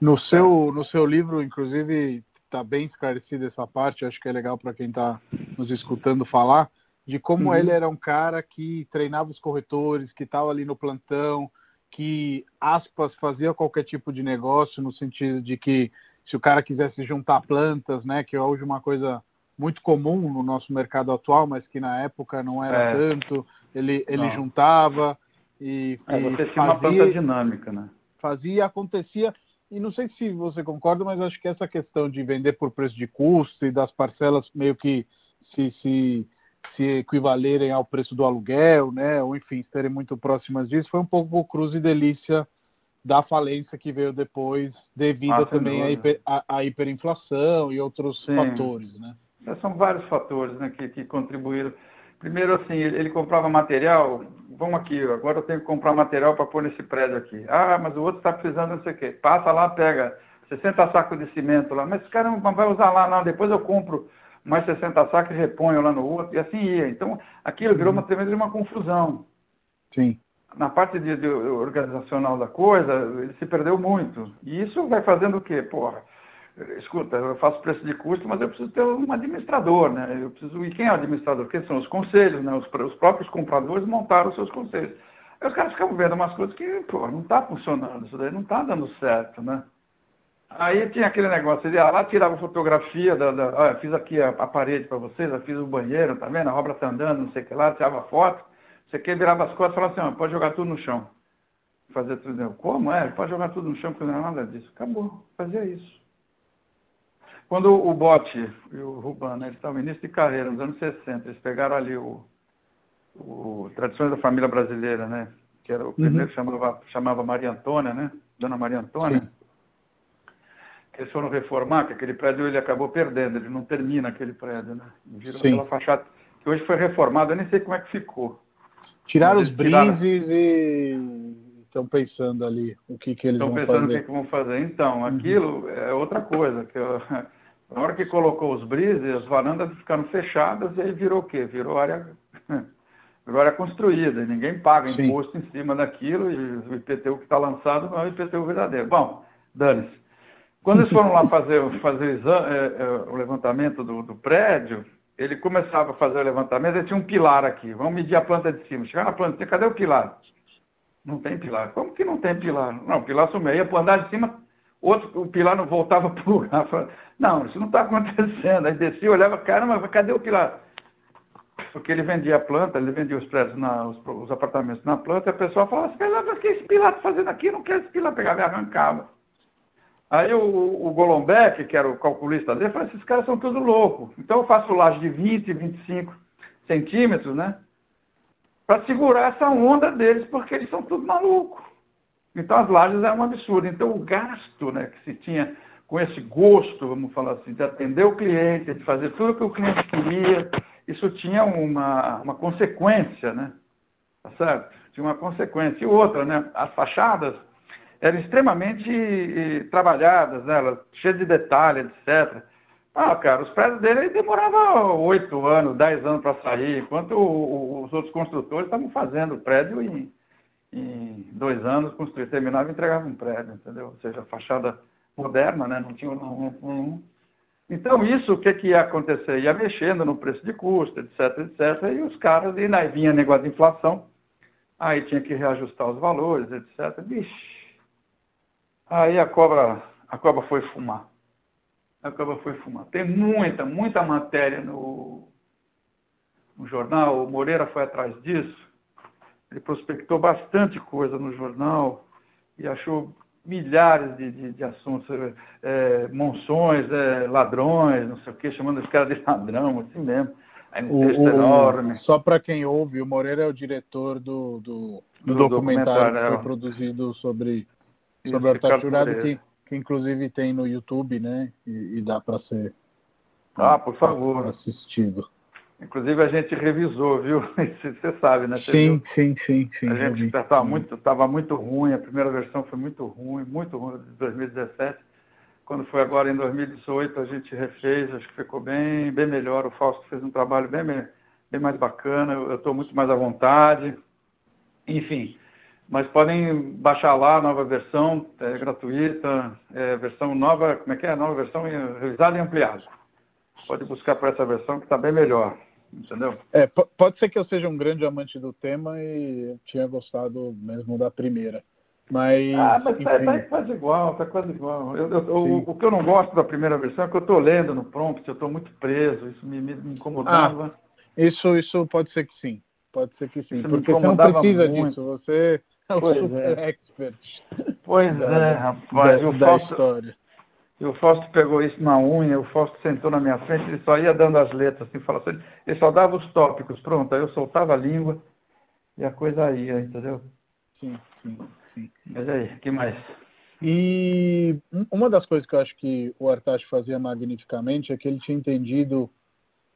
No seu, no seu livro, inclusive, está bem esclarecida essa parte, acho que é legal para quem está nos escutando falar, de como uhum. ele era um cara que treinava os corretores, que estava ali no plantão, que, aspas, fazia qualquer tipo de negócio, no sentido de que se o cara quisesse juntar plantas, né, que é hoje uma coisa muito comum no nosso mercado atual, mas que na época não era é. tanto, ele, ele juntava e, é, você e fazia, uma planta dinâmica, né? Fazia e acontecia e não sei se você concorda, mas acho que essa questão de vender por preço de custo e das parcelas meio que se, se, se equivalerem ao preço do aluguel, né? Ou enfim, estarem muito próximas disso, foi um pouco o cruz e delícia da falência que veio depois, devido ah, também à, hiper, hiperinflação e outros Sim. fatores, né? São vários fatores né, que, que contribuíram. Primeiro, assim, ele, comprava material, vamos aqui, agora eu tenho que comprar material para pôr nesse prédio aqui. Ah, mas o outro está precisando não sei o quê. Passa lá, pega 60 sacos de cimento lá, mas esse cara não vai usar lá, não, depois eu compro mais 60 sacos e reponho lá no outro, e assim ia. Então, aquilo virou uma uhum. tremenda uma confusão. Sim. Na parte de, de, organizacional da coisa, ele se perdeu muito. E isso vai fazendo o quê? Porra, escuta, eu faço preço de custo, mas eu preciso ter um administrador, né? Eu preciso, e quem é o administrador? Quem são os conselhos, né? Os, os próprios compradores montaram os seus conselhos. Aí os caras ficam vendo umas coisas que, pô, não está funcionando, isso daí não está dando certo, né? Aí tinha aquele negócio, ele ia lá, tirava fotografia, da, da olha, fiz aqui a, a parede para vocês, eu fiz o banheiro, tá vendo? A obra está andando, não sei o que lá, tirava foto, você quer virava as costas e falava assim, ó, pode jogar tudo no chão. Fazer tudo. Como é? Pode jogar tudo no chão, porque não é nada disso. Acabou, fazia isso. Quando o Bote e o Rubano, né, eles estavam no início de carreira, nos anos 60, eles pegaram ali o, o Tradições da Família Brasileira, né? Que era o primeiro uhum. chamava, chamava Maria Antônia, né? Dona Maria Antônia. Sim. Eles foram reformar, que aquele prédio ele acabou perdendo, ele não termina aquele prédio, né? Virou Sim. aquela fachada, que hoje foi reformado, eu nem sei como é que ficou. Tiraram os brises e estão pensando ali o que, que eles vão fazer. Estão pensando o que, que, vão fazer. Então, uhum. aquilo uhum. é outra coisa. Que eu, na hora que colocou os brises, as varandas ficaram fechadas e aí virou o quê? Virou área, virou área construída. E ninguém paga Sim. imposto em cima daquilo e o IPTU que está lançado não é o IPTU verdadeiro. Bom, dane-se. Quando eles foram lá fazer, fazer o, exame, é, é, o levantamento do, do, prédio, ele começava a fazer o levantamento, ele tinha um pilar aqui. Vamos medir a planta de cima. Chegar na planta de cima, cadê o pilar? Não tem pilar. Como que não tem pilar? Não, pilar sumiu. Ia para o andar de cima, outro, o pilar não voltava para o lugar. Não, isso não está acontecendo. Aí descia, olhava, caramba, cadê o pilar? Porque ele vendia a planta, ele vendia os prédios, na, os, os, apartamentos na planta, e a pessoa falava assim, mas o que esse pilar está fazendo aqui? Não quer esse pilar. Pegava e arrancava. Aí o, o Golombek, que era o calculista dele, falou, esses caras são tudo loucos. Então eu faço laje de 20, 25 centímetros, né? Para segurar essa onda deles, porque eles são tudo malucos. Então as lajes eram um absurdo. Então o gasto né, que se tinha com esse gosto, vamos falar assim, de atender o cliente, de fazer tudo o que o cliente queria, isso tinha uma, uma consequência, né? Tá certo? Tinha uma consequência. E outra, né? As fachadas eram extremamente eh, trabalhadas, né? cheias de detalhes, etc. Ah, cara, os prédios dele demoravam oito anos, dez anos para sair, enquanto os outros construtores estavam fazendo o prédio em, em dois anos, construir, terminava e entregava um prédio, entendeu? Ou seja, fachada moderna, né? Não tinha nenhum. Então, isso, o que, que ia acontecer? Ia mexendo no preço de custo, etc, etc, e os caras, e aí vinha negócio de inflação, aí tinha que reajustar os valores, etc. Vixe, Aí a cobra, a cobra foi fumar. A cobra foi fumar. Tem muita, muita matéria no, no jornal. O Moreira foi atrás disso. Ele prospectou bastante coisa no jornal e achou milhares de, de, de assuntos, é, monções, é, ladrões, não sei o quê, chamando os caras de ladrão, assim mesmo. Aí um texto o, enorme. Só para quem ouve, o Moreira é o diretor do, do, do, do documentário, documentário, que foi é. produzido sobre sobre o Arthur Jurado, que, que inclusive tem no YouTube, né? E, e dá para ser ah, por favor. assistido. Inclusive a gente revisou, viu? Você sabe, né? Você sim, sim, sim, sim. A gente estava muito, tava muito ruim, a primeira versão foi muito ruim, muito ruim de 2017. Quando foi agora em 2018 a gente refez, acho que ficou bem, bem melhor. O Fausto fez um trabalho bem, bem mais bacana, eu estou muito mais à vontade. Enfim, mas podem baixar lá a nova versão, é gratuita, é, versão nova, como é que é? Nova versão revisada e ampliada. Pode buscar por essa versão que está bem melhor, entendeu? É, pode ser que eu seja um grande amante do tema e tinha gostado mesmo da primeira. Mas, ah, mas tá, tá, quase igual, tá quase igual. Eu, eu, o, o, que eu não gosto da primeira versão é que eu estou lendo no prompt, eu estou muito preso, isso me, me incomodava. Ah, isso, isso pode ser que sim. Pode ser que sim. Isso porque você não precisa muito. disso. Você pois é. expert. Pois é, rapaz. Da, o da Fausto, história. E o Fausto pegou isso na unha, o Fausto sentou na minha frente, ele só ia dando as letras, assim, falava assim, ele só dava os tópicos, pronto, aí eu soltava a língua e a coisa ia, entendeu? Sim, sim, sim. Mas aí, que mais? E uma das coisas que eu acho que o Artacho fazia magnificamente é que ele tinha entendido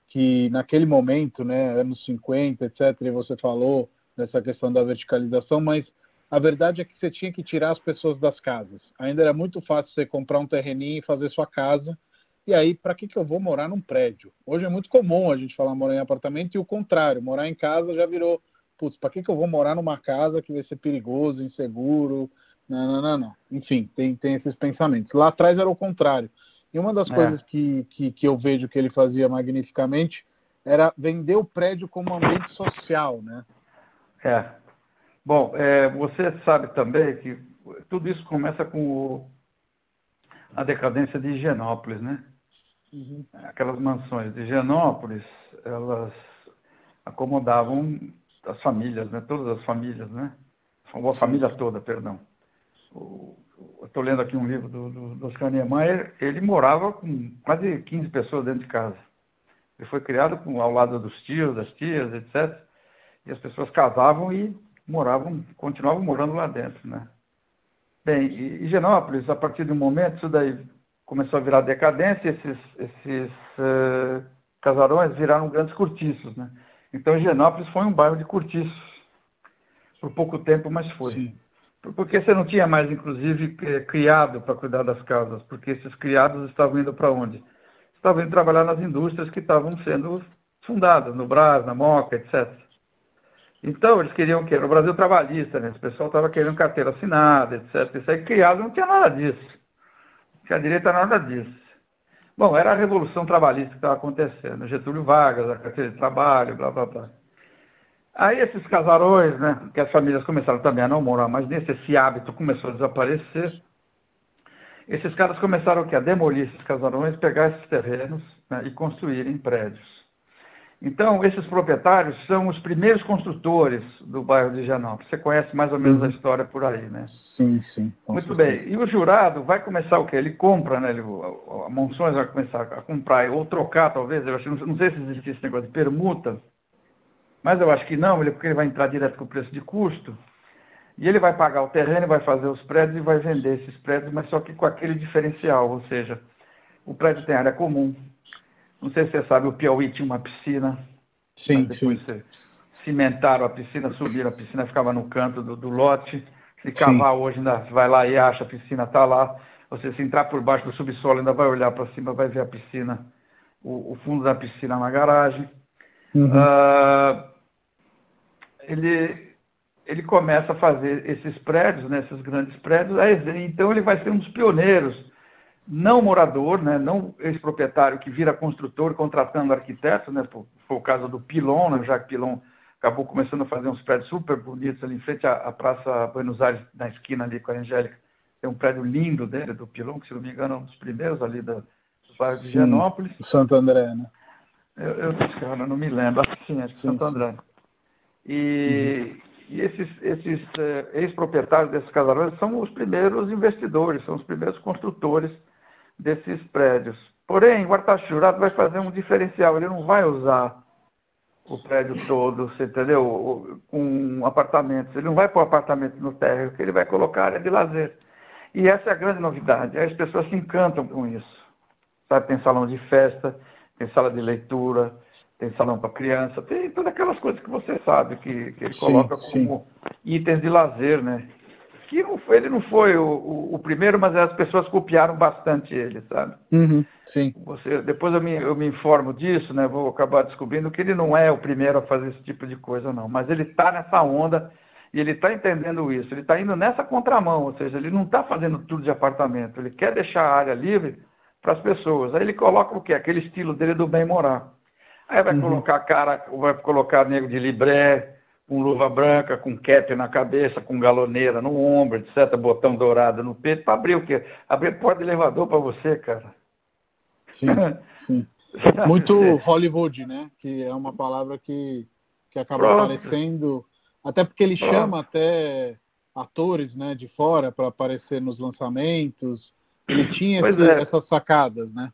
que naquele momento, né, anos 50, etc., e você falou dessa questão da verticalização, mas a verdade é que você tinha que tirar as pessoas das casas. Ainda era muito fácil você comprar um terreninho e fazer sua casa. E aí, para que, que eu vou morar num prédio? Hoje é muito comum a gente falar morar em apartamento e o contrário, morar em casa já virou, putz, para que, que eu vou morar numa casa que vai ser perigoso, inseguro? Não, não, não, não. Enfim, tem, tem esses pensamentos. Lá atrás era o contrário. E uma das é. coisas que, que, que eu vejo que ele fazia magnificamente era vender o prédio como ambiente social, né? É. Bom, é, você sabe também que tudo isso começa com o, a decadência de Higienópolis, né? Uhum. Aquelas mansões de Higienópolis, elas acomodavam as famílias, né? Todas as famílias, né? A família toda, perdão. Estou lendo aqui um livro do, do, do Oscar Niemeyer, ele morava com quase 15 pessoas dentro de casa. Ele foi criado com, ao lado dos tios, das tias, etc. E as pessoas casavam e moravam, continuavam morando lá dentro. Né? Bem, e Higienópolis, a partir de um momento, isso daí começou a virar decadência, esses, esses uh, casarões viraram grandes cortiços. Né? Então Higienópolis foi um bairro de cortiços. Por pouco tempo, mas foi. Sim. Porque você não tinha mais, inclusive, eh, criado para cuidar das casas, porque esses criados estavam indo para onde? Estavam indo trabalhar nas indústrias que estavam sendo fundadas, no Brás, na Moca, etc. Então, eles queriam o quê? No Brasil trabalhista, né? O pessoal estava querendo carteira assinada, etc. Isso aí criado não tinha nada disso. Não tinha direito a nada disso. Bom, era a revolução trabalhista que estava acontecendo. Getúlio Vargas, a carteira de trabalho, blá, blá, blá. Aí esses casarões, né, que as famílias começaram também a não morar mais nesse, esse hábito começou a desaparecer. Esses caras começaram a demolir esses casarões, pegar esses terrenos né, e construírem prédios. Então, esses proprietários são os primeiros construtores do bairro de Higienópolis. Você conhece mais ou menos a história por aí, né? Sim, sim. Muito certeza. bem. E o jurado vai começar o quê? Ele compra, né? Ele, a Monções vai começar a comprar, ou trocar, talvez. Eu acho, não sei se existe esse negócio de permuta mas eu acho que não, porque ele vai entrar direto com o preço de custo. E ele vai pagar o terreno, vai fazer os prédios e vai vender esses prédios, mas só que com aquele diferencial, ou seja, o prédio tem área comum. Não sei se você sabe, o Piauí tinha uma piscina. Sim, depois sim. cimentaram a piscina, subiram a piscina, ficava no canto do, do lote. Se cavar sim. hoje, ainda vai lá e acha a piscina, está lá. Você se entrar por baixo do subsolo, ainda vai olhar para cima, vai ver a piscina, o, o, fundo da piscina na garagem. Uhum. Uh, ele, ele começa a fazer esses prédios, né, esses grandes prédios, então ele vai ser um dos pioneiros, não morador, né, não ex-proprietário que vira construtor contratando arquiteto, né, foi o caso do Pilon, né, Jacques Pilon acabou começando a fazer uns prédios super bonitos ali em frente à, à Praça Buenos Aires, na esquina ali com a Angélica. Tem um prédio lindo dele, do Pilon, que se não me engano é um dos primeiros ali da, do bairro de Higienópolis. Santo André, né? Eu, eu, não me lembro, acho que sim, acho que Santo André. E, uhum. e esses, esses uh, ex-proprietários desses casarões são os primeiros investidores, são os primeiros construtores desses prédios. Porém, o Artaxurado vai fazer um diferencial, ele não vai usar o prédio todo, você entendeu? Com apartamentos. Ele não vai pôr apartamento no térreo, que ele vai colocar área de lazer. E essa é a grande novidade. As pessoas se encantam com isso. Sabe, tem salão de festa, tem sala de leitura, tem salão para criança, tem todas aquelas coisas que você sabe, que, que ele sim, coloca como sim. itens de lazer, né? Que não foi, ele não foi o, o, o, primeiro, mas as pessoas copiaram bastante ele, sabe? Uhum, sim. Você, depois eu me, eu me informo disso, né? Vou acabar descobrindo que ele não é o primeiro a fazer esse tipo de coisa, não. Mas ele está nessa onda e ele está entendendo isso. Ele está indo nessa contramão, ou seja, ele não está fazendo tudo de apartamento. Ele quer deixar a área livre para as pessoas. Aí ele coloca o quê? Aquele estilo dele do bem morar. Aí vai uhum. colocar cara, vai colocar nego de libré, com luva branca, com cap na cabeça, com galoneira no ombro, etc., botão dourado no peito, para abrir o quê? Abrir porta de elevador para você, cara. Sim, sim. Muito Hollywood, né? Que é uma palavra que, que acaba Pronto. aparecendo, até porque ele Pronto. chama até atores né, de fora para aparecer nos lançamentos. Ele tinha esse, é. essas sacadas, né?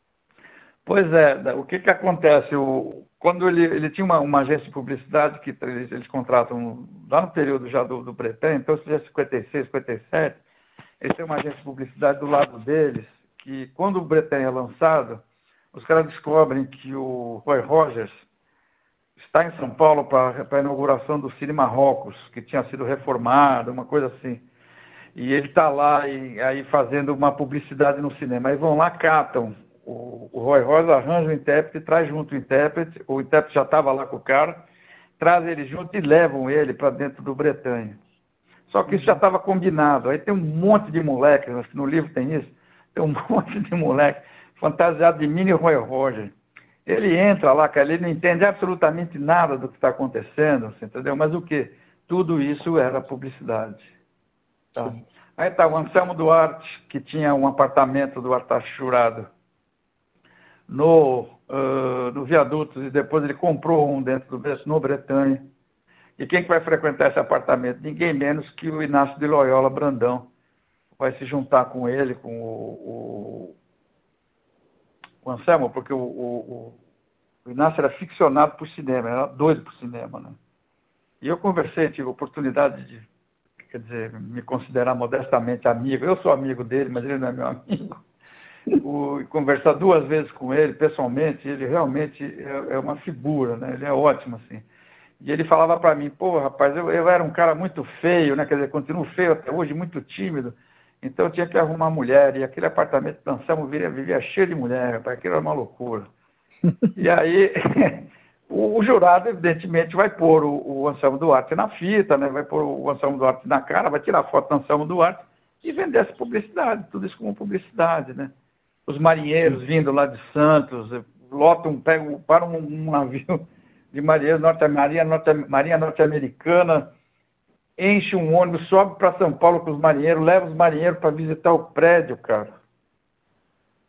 Pois é, o que, que acontece? O, quando ele, ele tinha uma, uma, agência de publicidade que eles, eles, contratam lá no período já do, do Bretan, então é 56, 57, eles têm uma agência de publicidade do lado deles, que quando o Bretan é lançado, os caras descobrem que o Roy Rogers está em São Paulo para a inauguração do Cine Marrocos, que tinha sido reformado, uma coisa assim. E ele está lá e, aí fazendo uma publicidade no cinema. Aí vão lá, catam. O, o Roy Rosa arranja o intérprete, traz junto o intérprete, o intérprete já estava lá com o cara, traz ele junto e levam ele para dentro do Bretanha. Só que isso já estava combinado. Aí tem um monte de moleques, no livro tem isso, tem um monte de moleque fantasiado de mini Roy Roger. Ele entra lá, cara, ele não entende absolutamente nada do que está acontecendo, entendeu? Mas o que? Tudo isso era publicidade. Tá? Aí está o Anselmo Duarte, que tinha um apartamento do Artachurado no, uh, no viaduto, e depois ele comprou um dentro do no Bretanha. E quem que vai frequentar esse apartamento? Ninguém menos que o Inácio de Loyola Brandão. Vai se juntar com ele, com o, o, o Anselmo, porque o, o, o, Inácio era ficcionado por cinema, era doido por cinema. Né? E eu conversei, tive oportunidade de, quer dizer, me considerar modestamente amigo. Eu sou amigo dele, mas ele não é meu amigo. O, conversar duas vezes com ele, pessoalmente, ele realmente é, é uma figura, né? ele é ótimo, assim. E ele falava para mim, pô, rapaz, eu, eu, era um cara muito feio, né? Quer dizer, continuo feio até hoje, muito tímido. Então eu tinha que arrumar mulher. E aquele apartamento que dançamos vivia, vivia cheio de mulher, rapaz, aquilo era uma loucura. e aí, o, o, jurado, evidentemente, vai pôr o, o, Anselmo Duarte na fita, né? Vai pôr o Anselmo Duarte na cara, vai tirar foto do Anselmo Duarte e vender essa publicidade, tudo isso como publicidade, né? Os marinheiros vindo lá de Santos, lotam, pegam, param um, um navio de marinheiros norte, marinha, norte, marinha norte-americana, enche um ônibus, sobe para São Paulo com os marinheiros, leva os marinheiros para visitar o prédio, cara.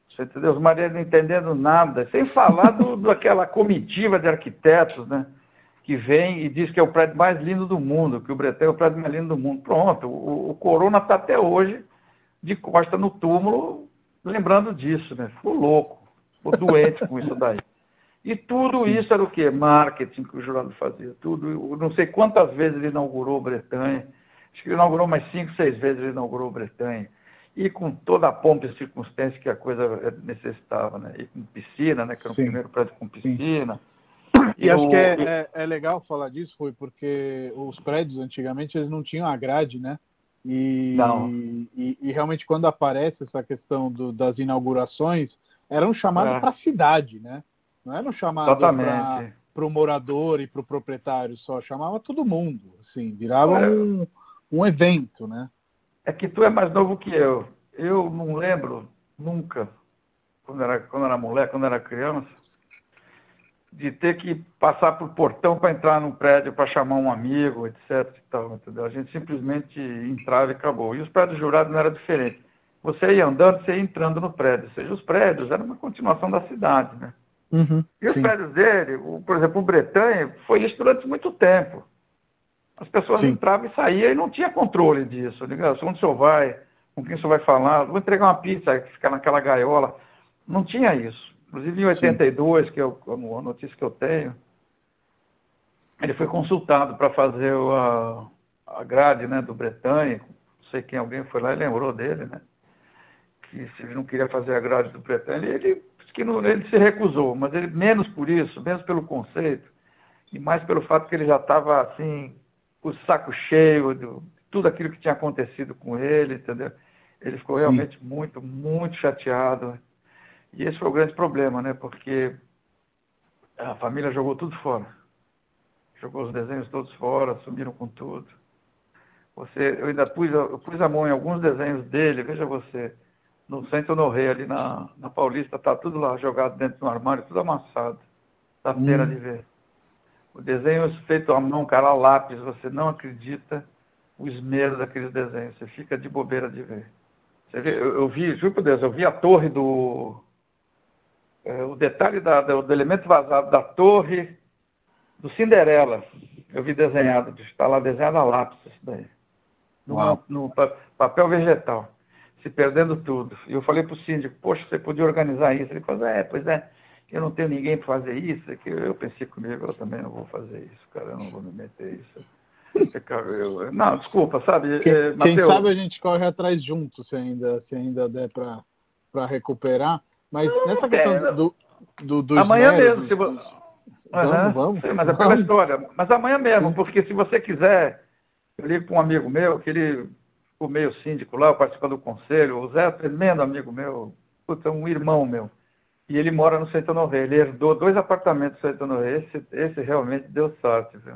Você entendeu? Os marinheiros não entendendo nada. Sem falar do, daquela comitiva de arquitetos, né? Que vem e diz que é o prédio mais lindo do mundo, que o Bretel é o prédio mais lindo do mundo. Pronto, o, o Corona está até hoje de costa no túmulo, lembrando disso, né? Ficou louco, ficou doente com isso daí. E tudo isso era o quê? Marketing que o jurado fazia. Tudo, não sei quantas vezes ele inaugurou Bretanha. Acho que ele inaugurou mais cinco, seis vezes ele inaugurou Bretanha. E com toda a pompa e circunstância que a coisa necessitava, né? E com piscina, né? Que era o Sim. primeiro prédio com piscina. E, e acho que é, é, é, legal falar disso, foi porque os prédios antigamente eles não tinham a grade, né? E, e, e, realmente quando aparece essa questão do, das inaugurações, eram chamadas é. para a cidade, né? Não era um chamado para o morador e para o proprietário só, chamava todo mundo, assim, virava é. um, um evento, né? É que tu é mais novo que eu. Eu não lembro nunca, quando era, quando era mulher, quando era criança, de ter que passar por portão para entrar no prédio para chamar um amigo, etc. E tal? A gente simplesmente entrava e acabou. E os prédios jurados não era diferente. Você ia andando, você ia entrando no prédio. Ou seja, os prédios eram uma continuação da cidade, né? Uhum, e os sim. prédios dele, o, por exemplo, o Bretanha, foi isso durante muito tempo. As pessoas sim. entravam e saíam e não tinha controle disso. Ligado? Onde o senhor vai, com quem o senhor vai falar, vou entregar uma pizza, ficar naquela gaiola. Não tinha isso. Inclusive em 82, sim. que é a notícia que eu tenho, ele foi consultado para fazer a, a grade né, do Bretanha. Não sei quem, alguém foi lá e lembrou dele, né? Que se ele não queria fazer a grade do Bretanha, ele que não, ele se recusou, mas ele menos por isso, menos pelo conceito, e mais pelo fato que ele já estava assim, com o saco cheio de tudo aquilo que tinha acontecido com ele, entendeu? Ele ficou realmente Sim. muito, muito chateado. E esse foi o grande problema, né? Porque a família jogou tudo fora. Jogou os desenhos todos fora, sumiram com tudo. Você, eu ainda pus, eu pus a mão em alguns desenhos dele, veja você no Centro Norrei, ali na, na Paulista, está tudo lá jogado dentro do armário, tudo amassado. Dá hum. pena de ver. O desenho feito à mão, cara, a lápis, você não acredita o esmero daqueles desenhos. Você fica de bobeira de ver. Você vê, eu, eu vi, juro por Deus, eu vi a torre do. É, o detalhe da, do, do, elemento vazado da torre do Cinderela. Eu vi desenhado, está lá desenhado a lápis isso daí. No, no papel vegetal se perdendo tudo. E eu falei para o síndico, poxa, você podia organizar isso. Ele falou, é, pois é, eu não tenho ninguém para fazer isso. É que eu pensei comigo, eu também não vou fazer isso, cara, eu não vou me meter isso. Não, desculpa, sabe? Quem, é, Mateus, quem sabe a gente corre atrás junto, se ainda, se ainda der para recuperar. Mas nessa questão do, do, Amanhã mesmo. Se vo... Vamos, vamos. Sim, mas é pela história. Mas amanhã mesmo, porque se você quiser, eu ligo para um amigo meu, que ele ficou meio síndico lá, participa do conselho, o Zé é tremendo amigo meu, puta, um irmão meu. E ele mora no Centro Norre, ele herdou dois apartamentos no Centro Norre. Esse, esse realmente deu sorte, viu?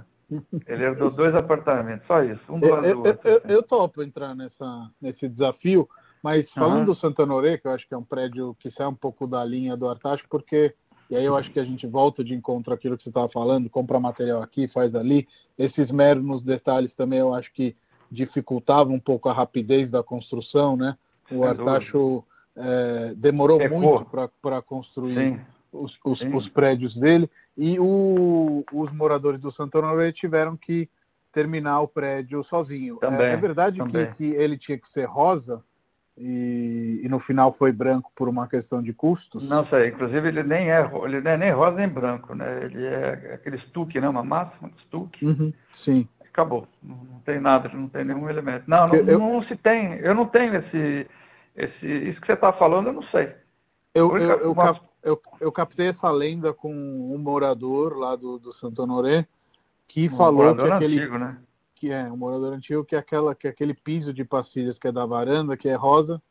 Ele herdou dois apartamentos, só isso, um do Eu, eu, outro. eu, assim. eu topo entrar nessa, nesse desafio, mas falando Aham. do Santa Norê, que eu acho que é um prédio que sai um pouco da linha do Artacho, porque, e aí eu acho que a gente volta de encontro àquilo que você estava falando, compra material aqui, faz ali, esses meros nos detalhes também eu acho que dificultava um pouco a rapidez da construção, né? O Sem Artacho eh, demorou Pecou. muito para construir Sim, os, os, Sim. os prédios dele e o- os moradores do Santo Honoré tiveram que terminar o prédio sozinho. É- Também, é, verdade que, que ele tinha que ser rosa e, e no final foi branco por uma questão de custos? não sei, inclusive ele nem é, ele não é nem rosa nem branco, né? Ele é aquele stuque, né? Uma massa, um stuque. Uhum, sim. Acabou. Não, tem nada, não tem nenhum elemento. Não, não, Eu- não se tem. Eu não tenho esse, esse. Isso que você está falando, eu não sei. Eu, eu, eu, uma- cap- eu- eu captei essa lenda com um morador lá do, do Santo Honoré que Um falou que aquele antigo, né? Que é um morador antigo, que é aquela que é aquele piso de pastilhas que é da varanda, que é rosa,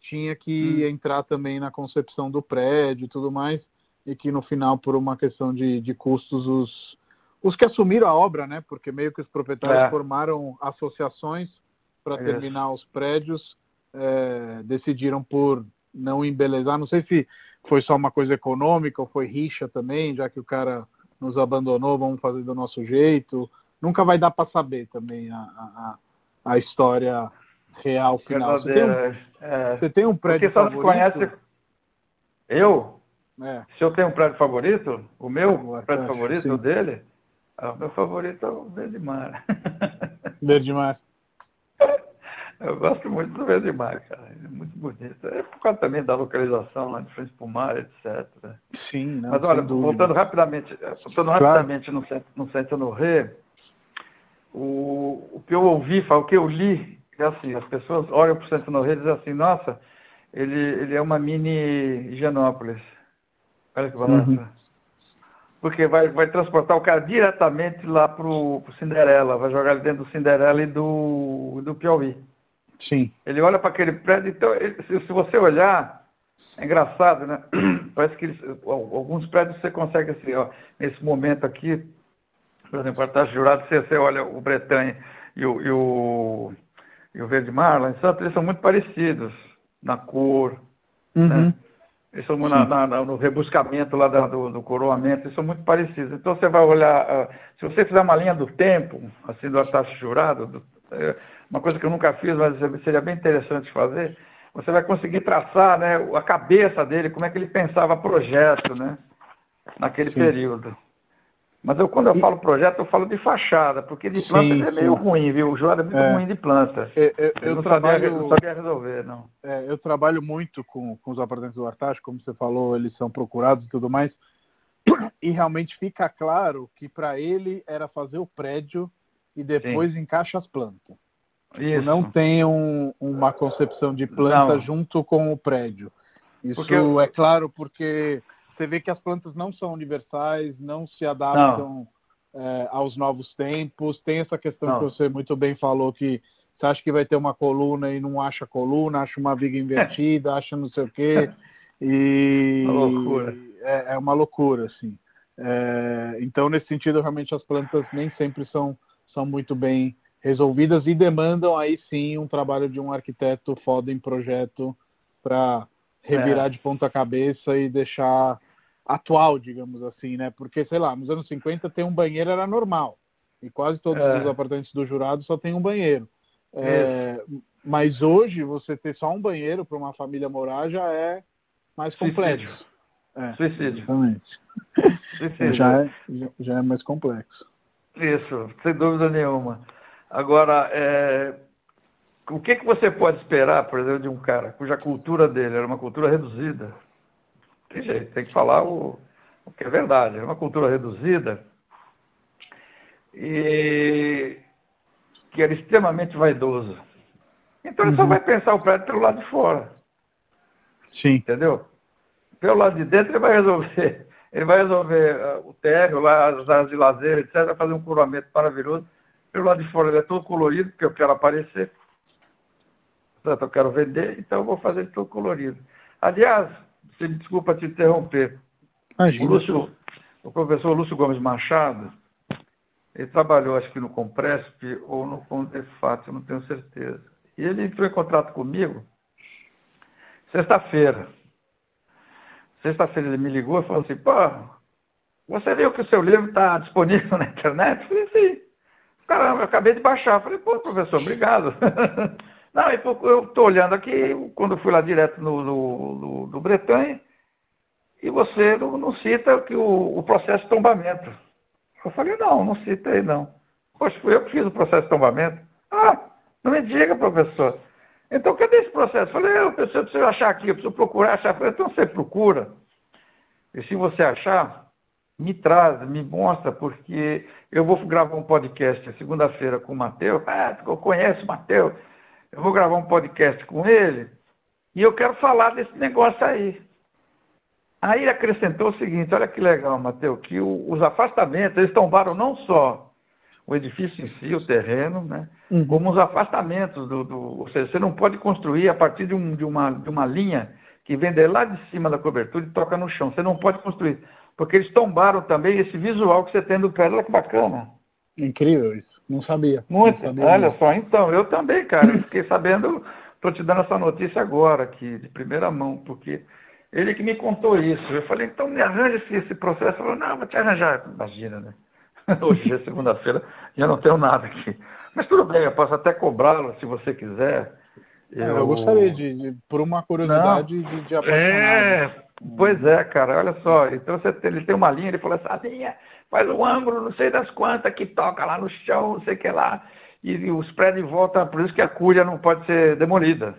tinha que Hum. entrar também na concepção do prédio e tudo mais, e que no final, por uma questão de, de custos, os, os que assumiram a obra, né? Porque meio que os proprietários É. formaram associações para Isso. terminar os prédios, é, decidiram por não embelezar. Não sei se foi só uma coisa econômica ou foi rixa também, já que o cara nos abandonou, vamos fazer do nosso jeito. Nunca vai dar para saber também a, a, a história real final. Você tem um, Verdadeira. É, você tem um porque prédio só se favorito? conhece. Eu? É, Se eu tenho um prédio favorito, o meu prédio favorito, sim. o dele, ah, o meu favorito é o Verde Mar. Verde Mar. Eu gosto muito do Verde Mar, cara. É muito bonito. É por causa também da localização lá de frente para o mar, etc. Sim, não, Mas olha, voltando rapidamente, eh, voltando Claro. rapidamente no centro, no centro no Rê, o, o que eu ouvi, o que eu li, é assim, as pessoas olham para o no Rê e dizem assim, nossa, ele, ele é uma mini Higienópolis. Olha que barato. Uhum. Porque vai, vai transportar o cara diretamente lá para o Cinderela, vai jogar ele dentro do Cinderela e do, do Piauí. Sim. Ele olha para aquele prédio, então, ele- se, se você olhar, é engraçado, né? Parece que eles, al- alguns prédios você consegue, assim, ó, nesse momento aqui, por exemplo, a taxa jurada, você, você olha o Bretanha e o, e o, e o Verde Mar, lá em Santos, eles são muito parecidos na cor, Uhum. eles são na- na- na- no rebuscamento lá da- do, do coroamento, eles são muito parecidos. Então você vai olhar, ah, se você fizer uma linha do tempo, assim, do taxa jurado, do- é, uma coisa que eu nunca fiz, mas seria bem interessante fazer, você vai conseguir traçar né, a cabeça dele, como é que ele pensava projeto, né? Naquele Sim. período. Mas eu, quando eu falo projeto, eu falo de fachada, porque de planta Sim, ele é meio sim. ruim, viu? O jurado é muito É. ruim de planta. Eu, eu- Ele eu não, sabia, trabalho, não sabia resolver, não. é, eu trabalho muito com, com os apartamentos do Artacho, como você falou, eles são procurados e tudo mais. E realmente fica claro que para ele era fazer o prédio e depois encaixa as plantas. Isso. Não tem um- uma concepção de planta Não. junto com o prédio. Isso é claro porque você vê que as plantas não são universais, não se adaptam é, aos novos tempos. Tem essa questão Não. que você muito bem falou que você acha que vai ter uma coluna e não acha coluna, acha uma viga invertida, acha não sei o quê. E Uma loucura. É, é uma loucura, assim. É, então, nesse sentido, realmente as plantas nem sempre são, são muito bem resolvidas e demandam aí sim um trabalho de um arquiteto foda em projeto para revirar É. de ponta cabeça e deixar atual, digamos assim, né? Porque, sei lá, nos anos 50 ter um banheiro era normal. E quase todos É. os apartamentos do jurado só tem um banheiro. É, mas hoje você ter só um banheiro para uma família morar já é mais complexo. Suicídio. É, Suicídio. exatamente. Suicídio. Já é, já- já é mais complexo. Isso, sem dúvida nenhuma. Agora, é, o que, que você pode esperar, por exemplo, de um cara cuja cultura dele era uma cultura reduzida? Tem jeito, tem que falar o, o que é verdade. Era uma cultura reduzida e que era extremamente vaidoso. Então ele só Uhum. vai pensar o prédio pelo lado de fora, Sim. entendeu? pelo lado de dentro ele vai resolver. Ele vai resolver uh, o térreo, lá, as áreas de lazer, etc., vai fazer um curamento maravilhoso. Pelo lado de fora ele é todo colorido, porque eu quero aparecer. Portanto, eu quero vender, então eu vou fazer todo colorido. Aliás, você me desculpa te interromper. O, Lúcio, o professor Lúcio Gomes Machado, ele trabalhou, acho que no Compresp ou no Condefat, eu não tenho certeza. E ele entrou em contato comigo sexta-feira. Sexta-feira ele me ligou e falou assim, pô, você viu que o seu livro está disponível na internet? Eu falei, sim. Caramba, eu acabei de baixar. Eu falei, pô, professor, obrigado. Não, eu estou olhando aqui, quando fui lá direto no, no, no, no Bretanha, e você não, não cita que o, o, processo de tombamento. Eu falei, não, não cita aí não. Poxa, fui eu que fiz o processo de tombamento. Ah, não me diga, professor. Então, cadê esse processo? Eu falei, eu preciso, preciso achar aqui, eu preciso procurar, achar. Eu falei, então você procura. E se você achar, me traz, me mostra, porque eu vou gravar um podcast segunda-feira com o Matheus. Ah, eu conheço o Matheus. Eu vou gravar um podcast com ele e eu quero falar desse negócio aí. Aí ele acrescentou o seguinte, olha que legal, Matheus, que o, os afastamentos, eles tombaram não só o edifício em si, o terreno, né? Uhum. como os afastamentos do, do, Ou seja, você não pode construir a partir de, um, de, uma, de uma linha que vem de lá de cima da cobertura e toca no chão. Você não pode construir. Porque eles tombaram também esse visual que você tem do prédio. Olha que bacana. Incrível isso. Não sabia. Muito. Não sabia olha só, então, eu também, cara. fiquei sabendo, estou te dando essa notícia agora aqui, de primeira mão, porque ele que me contou isso. Eu falei, então me arranja esse, esse processo. Ele falou, não, vou te arranjar. Imagina, né? Hoje é segunda-feira, já não tenho nada aqui. Mas tudo bem, eu posso até cobrá-lo se você quiser. Eu, é, eu gostaria de, de, por uma curiosidade, não, de, de É, pois é, cara, olha só. Então você, ele tem uma linha, ele falou assim, a linha faz um ângulo, não sei das quantas, que toca lá no chão, não sei o que lá. E, e os prédios voltam, por isso que a cúria não pode ser demolida.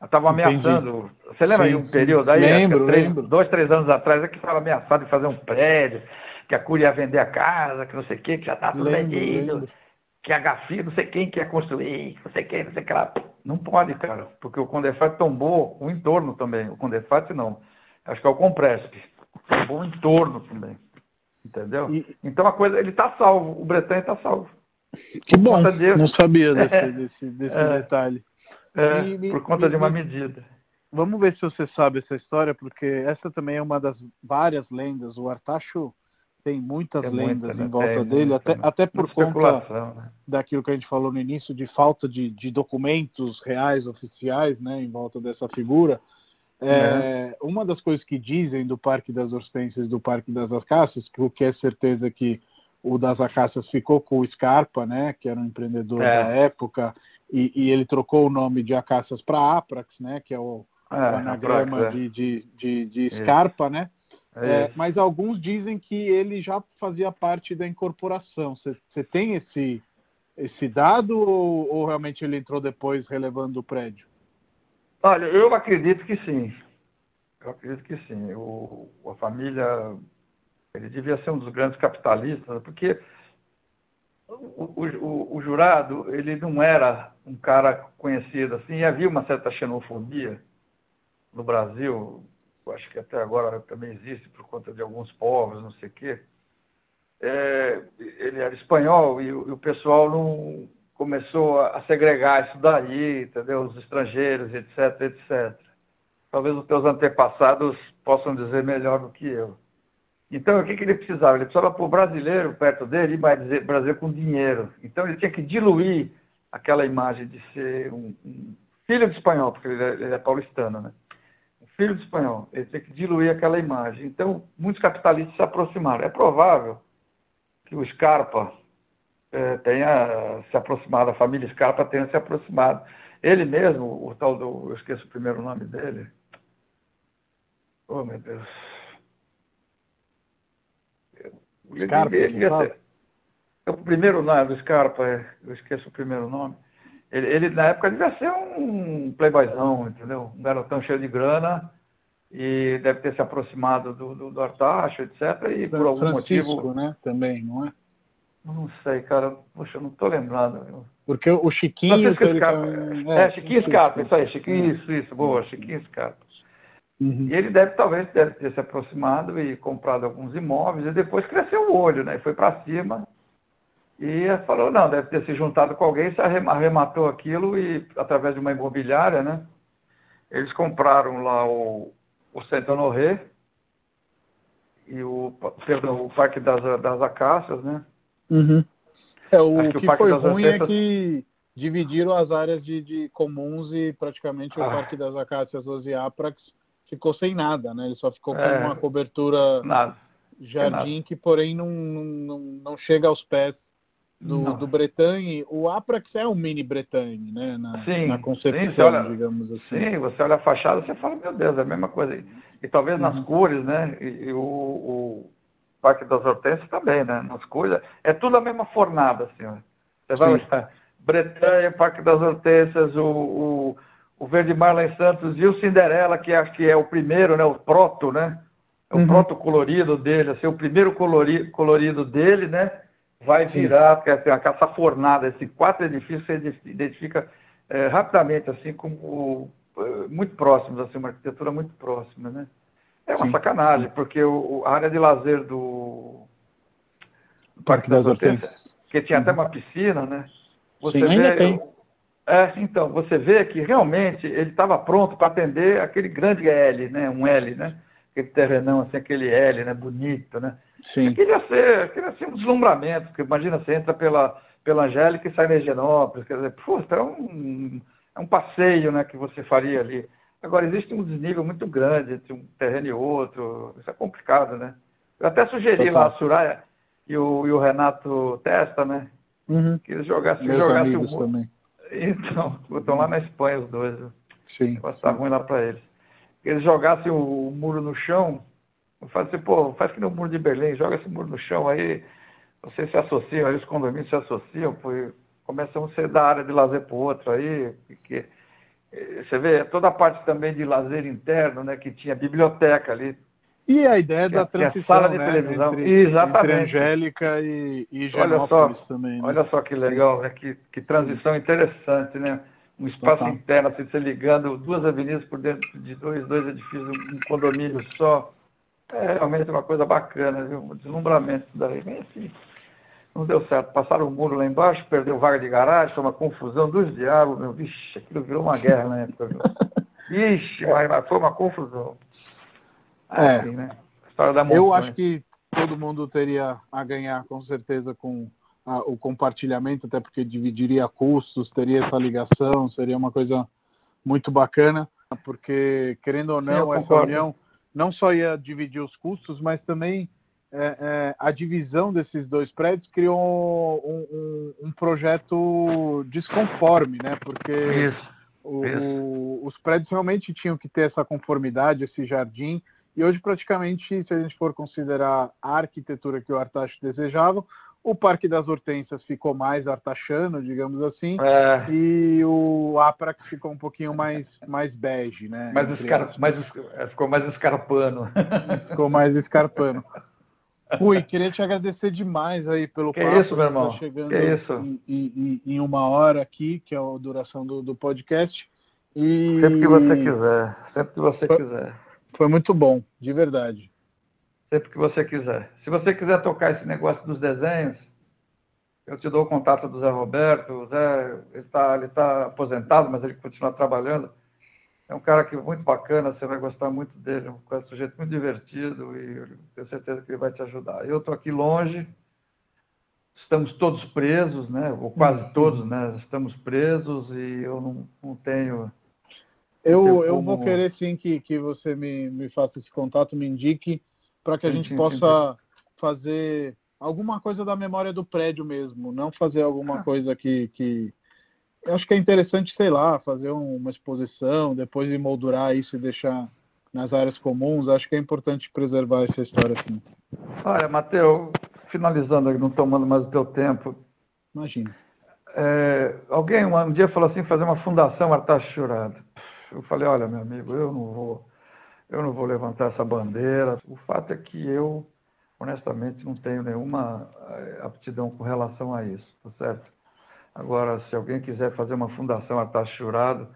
Estava ameaçando. Você lembra sim, aí um período aí? Lembro, três, lembro. Dois, três anos atrás, é que estava ameaçado de fazer um prédio, que a Cúria ia vender a casa, que não sei o quê, que já está tudo lembro, vendido, lembro. que a Gafi, não sei quem quer construir, não sei quem, não sei o que lá. Não pode, cara, porque o Condefat tombou o entorno também. O Condefat não. Acho que é o Compresp. Tombou o entorno também. Entendeu? E... Então a coisa, ele está salvo, o Bretanha está salvo. Que bom, não sabia desse, é, desse, desse é, detalhe. É, e, por conta de uma medida. Vamos ver se você sabe essa história, porque essa também é uma das várias lendas. O Artacho tem muitas é lendas muita, em volta é, dele, muita, até, até por conta né? daquilo que a gente falou no início, de falta de, de documentos reais, oficiais, né, em volta dessa figura. É, é. Uma das coisas que dizem do Parque das Hortênsias e do Parque das Acácias, que o que é certeza que o das Acácias ficou com o Scarpa, né, que era um empreendedor é. da época, e, e, ele trocou o nome de Acácias para Aprax, né, que é o, é, o anagrama Aprax, é. de, de, de, de Scarpa, né? É, mas alguns dizem que ele já fazia parte da incorporação. Você tem esse, esse dado ou, ou, realmente ele entrou depois relevando o prédio? Olha, eu acredito que sim. Eu acredito que sim. O, a família, ele devia ser um dos grandes capitalistas, porque o, o, o, jurado, ele não era um cara conhecido assim, havia uma certa xenofobia no Brasil, acho que até agora também existe por conta de alguns povos, não sei o quê. É, ele era espanhol e, e, o pessoal não começou a, segregar isso daí, entendeu? Os estrangeiros, etc, etc. Talvez os teus antepassados possam dizer melhor do que eu. Então, o que, que ele precisava? Ele precisava pôr brasileiro perto dele e vai dizer Brasil com dinheiro. Então, ele tinha que diluir aquela imagem de ser um, um filho de espanhol, porque ele é, ele é, paulistano, né? Um filho de espanhol. Ele tinha que diluir aquela imagem. Então, muitos capitalistas se aproximaram. É provável que o Scarpa tenha se aproximado, a família Scarpa tenha se aproximado. Ele mesmo, o tal do, eu esqueço o primeiro nome dele. Oh, meu Deus Scarpa, ele, ele, é o primeiro nome do Scarpa, é, eu esqueço o primeiro nome. Ele, ele, na época devia ser um playboyzão, entendeu? Um garotão cheio de grana e deve ter se aproximado do, do, do Artacho, etc. E por algum Francisco, motivo. né? Também, não é? Não sei, cara. Poxa, eu não estou lembrando. Porque o Chiquinho. Scarpa. Também... É, é, Chiquinho Scarpa, isso aí, Chiquinho, isso, isso, boa, Chiquinho Scarpa. Uhum. E ele deve, talvez, deve ter se aproximado e comprado alguns imóveis e depois cresceu o olho, né? Foi para cima e falou, não, deve ter se juntado com alguém, se arrematou aquilo e, através de uma imobiliária, né? Eles compraram lá o, o Centro Honoré e o, perdão, o Parque das, das Acácias, né? Uhum. É, o que, que foi ruim é que dividiram as áreas de, de comuns e praticamente o ah. Parque das Acácias Osiaprax ficou sem nada, né? Ele só ficou com é, uma cobertura nada. jardim que, porém, não, não, não chega aos pés do, do Bretagne. O Aprax é um mini Bretagne, né? Na, sim, na concepção, sim, olha, digamos assim. Sim, você olha a fachada você fala, meu Deus, é a mesma coisa. E talvez uhum. nas cores, né? E, e o, o, Parque das Hortênsias também, né? Nas cores. É tudo a mesma fornada, assim. Você vai olhar, Bretanha, Parque das Hortênsias, o, o, o Verde Mar lá em Santos e o Cinderela, que acho que é o primeiro, né? O proto, né? É o uhum. proto colorido dele, assim, o primeiro colorido, colorido dele, né? vai virar, quer dizer, essa fornada, esses quatro edifícios você identifica é, rapidamente, assim, como é, muito próximos, assim, uma arquitetura muito próxima, né? É uma Sim. sacanagem, porque o, a área de lazer do, do Parque das Hortênsias, que tinha até uma piscina, né? Você Sim, vê, tem. É, então, você vê que realmente ele estava pronto para atender aquele grande L, né? Um L, né? Aquele terrenão, assim, aquele L, né? Bonito, né? Sim. Queria ser, queria ser um deslumbramento, porque imagina, você entra pela, pela Angélica e sai na Higienópolis, quer dizer, puta, é um, é um passeio né, que você faria ali. Agora, existe um desnível muito grande entre um terreno e outro, isso é complicado, né? Eu até sugeri Total. lá a Suraya e o, e o Renato Testa, né? Uhum. Que eles jogassem, Meus jogassem um... também. Então, estão lá na Espanha os dois. Sim. Vai estar ruim lá para eles. Que eles jogassem o, o muro no chão, eu falo assim, pô, faz que nem o muro de Berlim, joga esse muro no chão aí, vocês se associam, aí os condomínios se associam, pô, começam a ser da área de lazer para o outro aí, você vê toda a parte também de lazer interno, né, que tinha biblioteca ali. E a ideia da transição, sala de né, televisão, entre, exatamente. Entre Angélica e, e olha só, também. Né? Olha só que legal, né, que, que transição interessante, né? Um espaço Total. interno, assim, você ligando duas avenidas por dentro de dois, dois edifícios, um condomínio só. É realmente uma coisa bacana, viu? Um deslumbramento daí. Assim. Não deu certo. Passaram o muro lá embaixo, perdeu vaga de garagem, foi uma confusão dos diabos, meu. Vixe, aquilo virou uma guerra na época, viu? Vixe, mas foi uma confusão. É. Assim, né? História da Eu acho que todo mundo teria a ganhar, com certeza, com a, o compartilhamento, até porque dividiria custos, teria essa ligação, seria uma coisa muito bacana, porque, querendo ou não, essa união não só ia dividir os custos, mas também é, é, a divisão desses dois prédios criou um, um, um projeto desconforme, né? Porque isso, o, isso. Os prédios realmente tinham que ter essa conformidade, esse jardim, e hoje praticamente, se a gente for considerar a arquitetura que o Artacho desejava, o Parque das Hortênsias ficou mais artachano, digamos assim, é. e o Aprax ficou um pouquinho mais, mais bege, né? Mais escar... mais, ficou mais escarpano. Ficou mais escarpano. Rui, queria te agradecer demais aí pelo que papo. isso, meu irmão. Tá chegando que isso. Em, em, em, uma hora aqui, que é a duração do, do podcast. E... Sempre que você quiser. Sempre que você foi, quiser. Foi muito bom, de verdade sempre que você quiser. Se você quiser tocar esse negócio dos desenhos, eu te dou o contato do Zé Roberto. O Zé está ele tá aposentado, mas ele continua trabalhando. É um cara que é muito bacana, você vai gostar muito dele, é um sujeito muito divertido e tenho certeza que ele vai te ajudar. Eu estou aqui longe, estamos todos presos, né? ou quase uhum. todos, né? estamos presos e eu não, não tenho. Eu, eu vou querer sim que, que você me, me faça esse contato, me indique para que a gente possa fazer alguma coisa da memória do prédio mesmo, não fazer alguma ah. coisa que, que. Eu acho que é interessante, sei lá, fazer uma exposição, depois emoldurar isso e deixar nas áreas comuns. Acho que é importante preservar essa história assim. Olha, Matheus, finalizando, não tomando mais o teu tempo. Imagina. É, alguém um, dia falou assim, fazer uma fundação Artacho Churado. Eu falei, olha, meu amigo, eu não vou eu não vou levantar essa bandeira. O fato é que eu, honestamente, não tenho nenhuma eh, aptidão com relação a isso, tá certo? Agora, se alguém quiser fazer uma fundação a taxa jurado,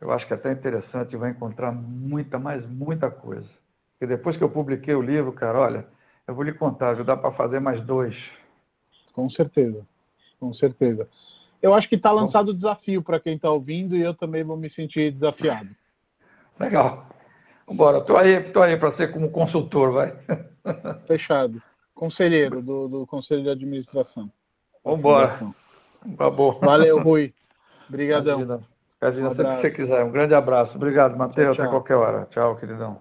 eu acho que é até interessante, vai encontrar muita, mais muita coisa. Porque depois que eu publiquei o livro, cara, olha, eu vou lhe contar, viu? dá para fazer mais dois. Com certeza, com certeza. Eu acho que está lançado o desafio para quem está ouvindo e eu também vou me sentir desafiado. Legal. Vambora, estou aí, tô aí para ser como consultor, vai. Fechado. Conselheiro do, do Conselho de Administração. Vambora. Tá bom. Valeu, Rui. Obrigadão. Casina, sempre que você quiser. Um grande abraço. Obrigado, Matheus. Até qualquer hora. Tchau, queridão.